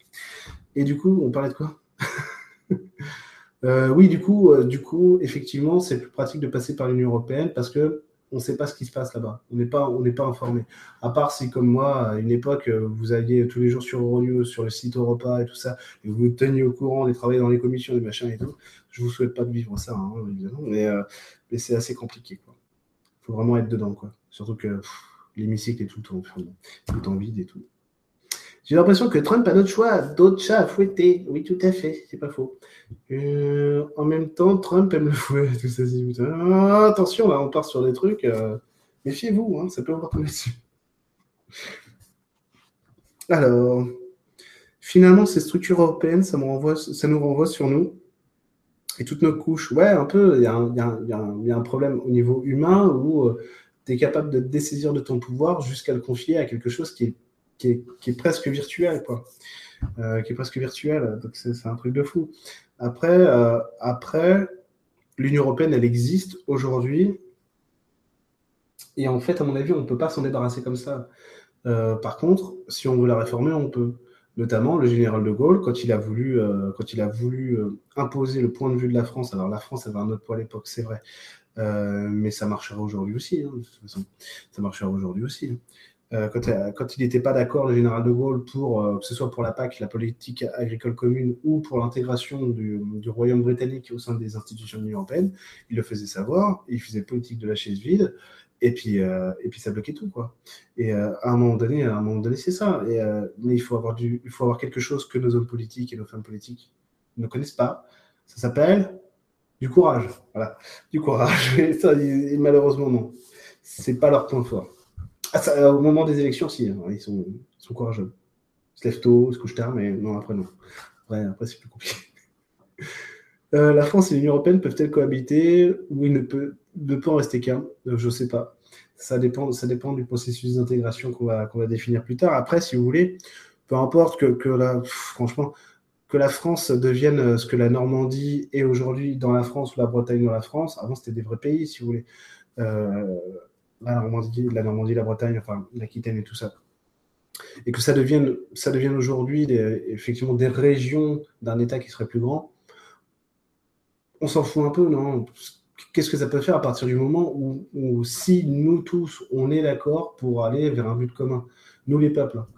Et du coup, on parlait de quoi? Oui, du coup, du coup, effectivement, c'est plus pratique de passer par l'Union européenne parce que on ne sait pas ce qui se passe là-bas. On n'est pas, informé. À part si, comme moi, à une époque, vous alliez tous les jours sur Euronews, sur le site Europa et tout ça, et vous vous teniez au courant des travailler dans les commissions, des machins et tout. Je vous souhaite pas de vivre ça, hein, évidemment, mais, euh, mais c'est assez compliqué. Il faut vraiment être dedans, quoi. Surtout que l'hémicycle est tout le temps, tout le temps vide et tout. J'ai l'impression que Trump a d'autres choix, d'autres chats à fouetter. Oui, tout à fait, c'est pas faux. Euh, en même temps, Trump aime le fouet, tout ça. Ah, attention, on part sur des trucs. Euh, méfiez-vous, hein, ça peut vous tomber dessus. Alors, finalement, ces structures européennes, ça nous renvoie sur nous et toutes nos couches. Ouais, un peu, il y, a un problème au niveau humain où euh, tu es capable de te dessaisir de ton pouvoir jusqu'à le confier à quelque chose qui est qui est, presque virtuel, quoi. Euh, qui est presque virtuel. Donc c'est un truc de fou. Après, euh, après l'Union européenne, elle existe aujourd'hui. Et en fait, à mon avis, on ne peut pas s'en débarrasser comme ça. Euh, par contre, si on veut la réformer, on peut. Notamment le général de Gaulle, quand il a voulu, quand il a voulu imposer le point de vue de la France. Alors la France avait un autre poids à l'époque, c'est vrai. mais ça marchera aujourd'hui aussi, hein. Ça marchera aujourd'hui aussi. Hein. Euh, euh, quand, il n'était pas d'accord, le général de Gaulle, euh, que ce soit pour la PAC, la politique agricole commune, ou pour l'intégration du, Royaume britannique au sein des institutions de l'Union européenne, il le faisait savoir, il faisait politique de la chaise vide, et puis, et puis ça bloquait tout. Quoi. Et à un moment donné, donné c'est ça. Mais il faut, avoir quelque chose que nos hommes politiques et nos femmes politiques ne connaissent pas. Ça s'appelle du courage. Voilà, du courage. Et malheureusement, non. C'est pas leur point fort. Ah, au moment des élections, si, hein, ils, sont, courageux. Ils se lèvent tôt, ils se couchent tard, mais non, après, non. Ouais, après, c'est plus compliqué. Euh, la France et l'Union européenne peuvent-elles cohabiter ou il ne peut, ne peut en rester qu'un? Euh, Je ne sais pas. Ça dépend, ça dépend du processus d'intégration qu'on va, qu'on va définir plus tard. Après, si vous voulez, peu importe que, que la, franchement, que la France devienne euh, ce que la Normandie est aujourd'hui dans la France ou la Bretagne dans la France. Avant, c'était des vrais pays, si vous voulez. Euh, la Normandie, la Bretagne, enfin l'Aquitaine et tout ça. Et que ça devienne, ça devienne aujourd'hui effectivement des régions d'un État qui serait plus grand, on s'en fout un peu, non? Qu'est-ce que ça peut faire à partir du moment où, si nous tous, on est d'accord pour aller vers un but commun, nous les peuples, hein.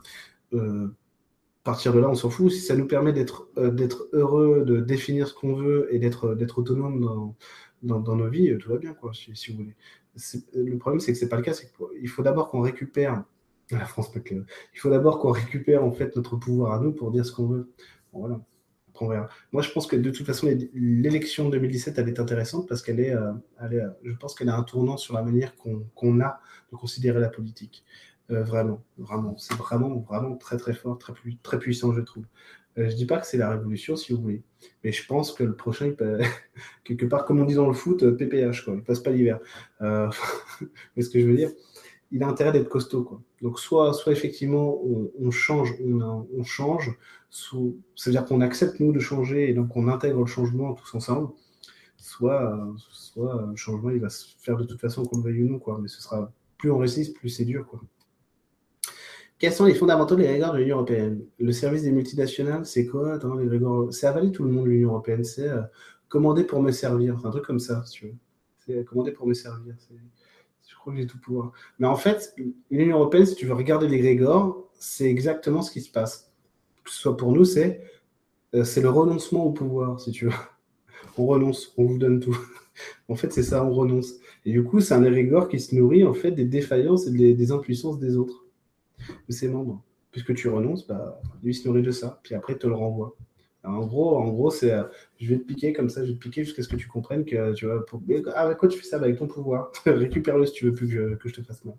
euh, à partir de là, on s'en fout. Si ça nous permet d'être euh, heureux, de définir ce qu'on veut et d'être autonome dans, dans, dans, nos vies, tout va bien, quoi, si vous voulez le problème, c'est que c'est pas le cas. Qu'il faut d'abord qu'on récupère la France, il faut d'abord qu'on récupère en fait notre pouvoir à nous pour dire ce qu'on veut. voilà. Moi, je pense que de toute façon, l'élection 2017, elle est intéressante parce qu'elle est, euh, est je pense qu'elle a un tournant sur la manière qu'on a de considérer la politique. Euh, vraiment, vraiment. C'est vraiment, vraiment très, très fort, très puissant, je trouve. Je je dis pas que c'est la révolution, si vous voulez. Mais je pense que le prochain, quelque part, comme on dit dans le foot, PPH, quoi. Il passe pas l'hiver. Euh... ce que je veux dire, il a intérêt d'être costaud, quoi. Donc, soit, soit effectivement, on, change, on, on change, sous... c'est-à-dire qu'on accepte, nous, de changer, et donc on intègre le changement tous ensemble. Soit, soit le changement, il va se faire de toute façon, qu'on le veuille ou non, quoi. Mais ce sera, plus on résiste, plus c'est dur, quoi. Quels sont les fondamentaux des règles de l'Union européenne? Le service des multinationales, c'est quoi? C'est avaler tout le monde de l'Union européenne. C'est euh, commander pour me servir. un truc comme ça, si tu veux. C'est commander pour me servir. Je crois que j'ai tout pouvoir. Mais en fait, l'Union européenne, si tu veux regarder les grégores, c'est exactement ce qui se passe. Que ce soit pour nous, c'est euh, c'est le renoncement au pouvoir, si tu veux. On renonce, on vous donne tout. en fait, c'est ça, on renonce. Et du coup, c'est un érigore qui se nourrit en fait des défaillances et des impuissances des autres de ses membres. Puisque tu renonces, bah, lui se nourrit de ça, puis après, il te le renvoie. en gros, en gros c'est euh, je vais te piquer comme ça, je vais te piquer jusqu'à ce que tu comprennes que tu vas. Pour... Ah, avec quoi tu fais ça bah, Avec ton pouvoir. Récupère-le si tu veux plus que je, te fasse mal.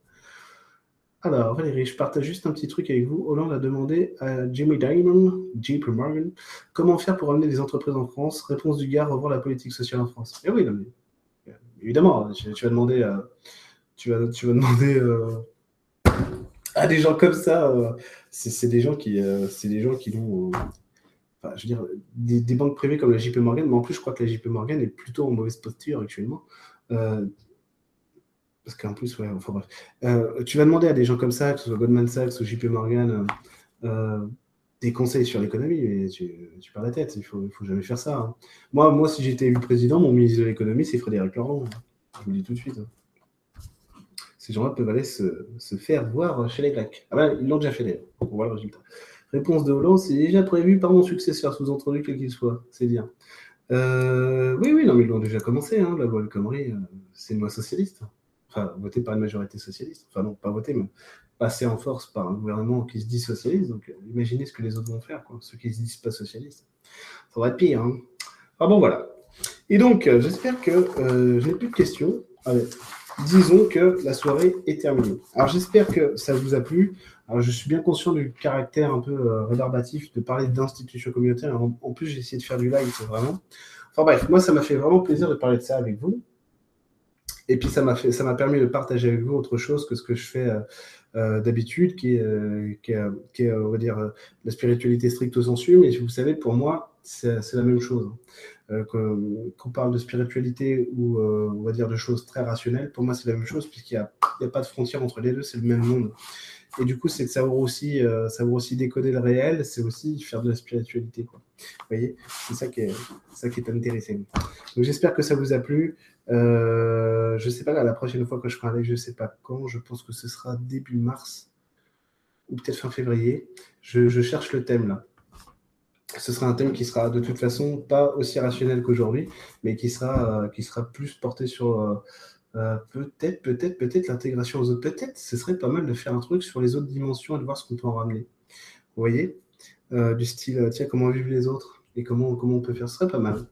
Alors, Valérie, je partage juste un petit truc avec vous. Hollande a demandé à Jimmy Dimon, JP Morgan, comment faire pour amener des entreprises en France? Réponse du gars, revoir la politique sociale en France. Eh oui, évidemment, tu, vas demander, à, tu vas, tu vas demander euh, à des gens comme ça. Euh, c'est des gens qui, euh, qui l'ont. Enfin, je veux dire, des, banques privées comme la JP Morgan, mais en plus, je crois que la JP Morgan est plutôt en mauvaise posture actuellement. Parce qu'en plus, ouais, enfin bref. Euh, tu vas demander à des gens comme ça, que ce soit Goldman Sachs ou JP Morgan, euh, euh, des conseils sur l'économie, mais tu, perds la tête. Il faut, faut, jamais faire ça. Hein. Moi, moi, si j'étais élu président, mon ministre de l'économie, c'est Frédéric Laurent. Je vous le dis tout de suite. Hein. Ces gens-là peuvent aller se, faire voir chez les Grecs. Ah ben, ils l'ont déjà fait d'ailleurs. On voit le résultat. Réponse de Hollande, c'est déjà prévu par mon successeur, sous-entendu quel qu'il soit. C'est bien. oui, oui, non, mais ils l'ont déjà commencé. Hein, la loi de Connery, c'est une loi socialiste enfin, voté par une majorité socialiste. Enfin, non, pas voté, mais passé en force par un gouvernement qui se dit socialiste. Donc, euh, imaginez ce que les autres vont faire, quoi. ceux qui ne se disent pas socialistes. Ça va être pire. Hein. Enfin, bon, voilà. Et donc, euh, j'espère que euh, je n'ai plus de questions. Allez, disons que la soirée est terminée. Alors, j'espère que ça vous a plu. Alors, je suis bien conscient du caractère un peu rébarbatif de parler d'institutions communautaires. En, plus, j'ai essayé de faire du live, vraiment. Enfin bref, moi, ça m'a fait vraiment plaisir de parler de ça avec vous. Et puis ça m'a fait, ça m'a permis de partager avec vous autre chose que ce que je fais euh, euh, d'habitude, qui est, euh, qui est, qui est, on va dire, la spiritualité stricte au sensu. Mais vous savez, pour moi, c'est, la même chose. qu'on parle de spiritualité ou on va dire de choses très rationnelles, pour moi c'est la même chose puisqu'il n'y a, pas de frontière entre les deux, c'est le même monde. Et du coup, c'est de savoir aussi, savoir aussi décoder le réel, c'est aussi faire de la spiritualité. Vous voyez, c'est ça qui est, ça qui est intéressant. Donc j'espère que ça vous a plu. Euh, je ne sais pas, la prochaine fois que je ferai un je ne sais pas quand. Je pense que ce sera début mars ou peut-être fin février. Je, cherche le thème là. Ce sera un thème qui sera de toute façon pas aussi rationnel qu'aujourd'hui, mais qui sera, euh, plus porté sur euh, peut-être, peut-être, peut-être l'intégration aux autres. Peut-être, ce serait pas mal de faire un truc sur les autres dimensions et de voir ce qu'on peut en ramener. Vous voyez Du style, tiens, comment vivent les autres et comment, on peut faire. Ce serait pas mal.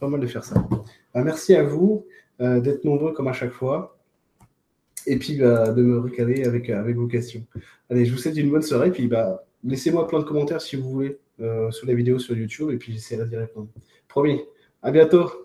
Pas mal de faire ça. Bah, merci à vous euh, d'être nombreux comme à chaque fois. Et puis bah, de me recaler avec, euh, avec vos questions. Allez, je vous souhaite une bonne soirée. Puis bah, laissez-moi plein de commentaires si vous voulez euh, sous la vidéo sur YouTube. Et puis j'essaierai d'y répondre. Promis. À bientôt.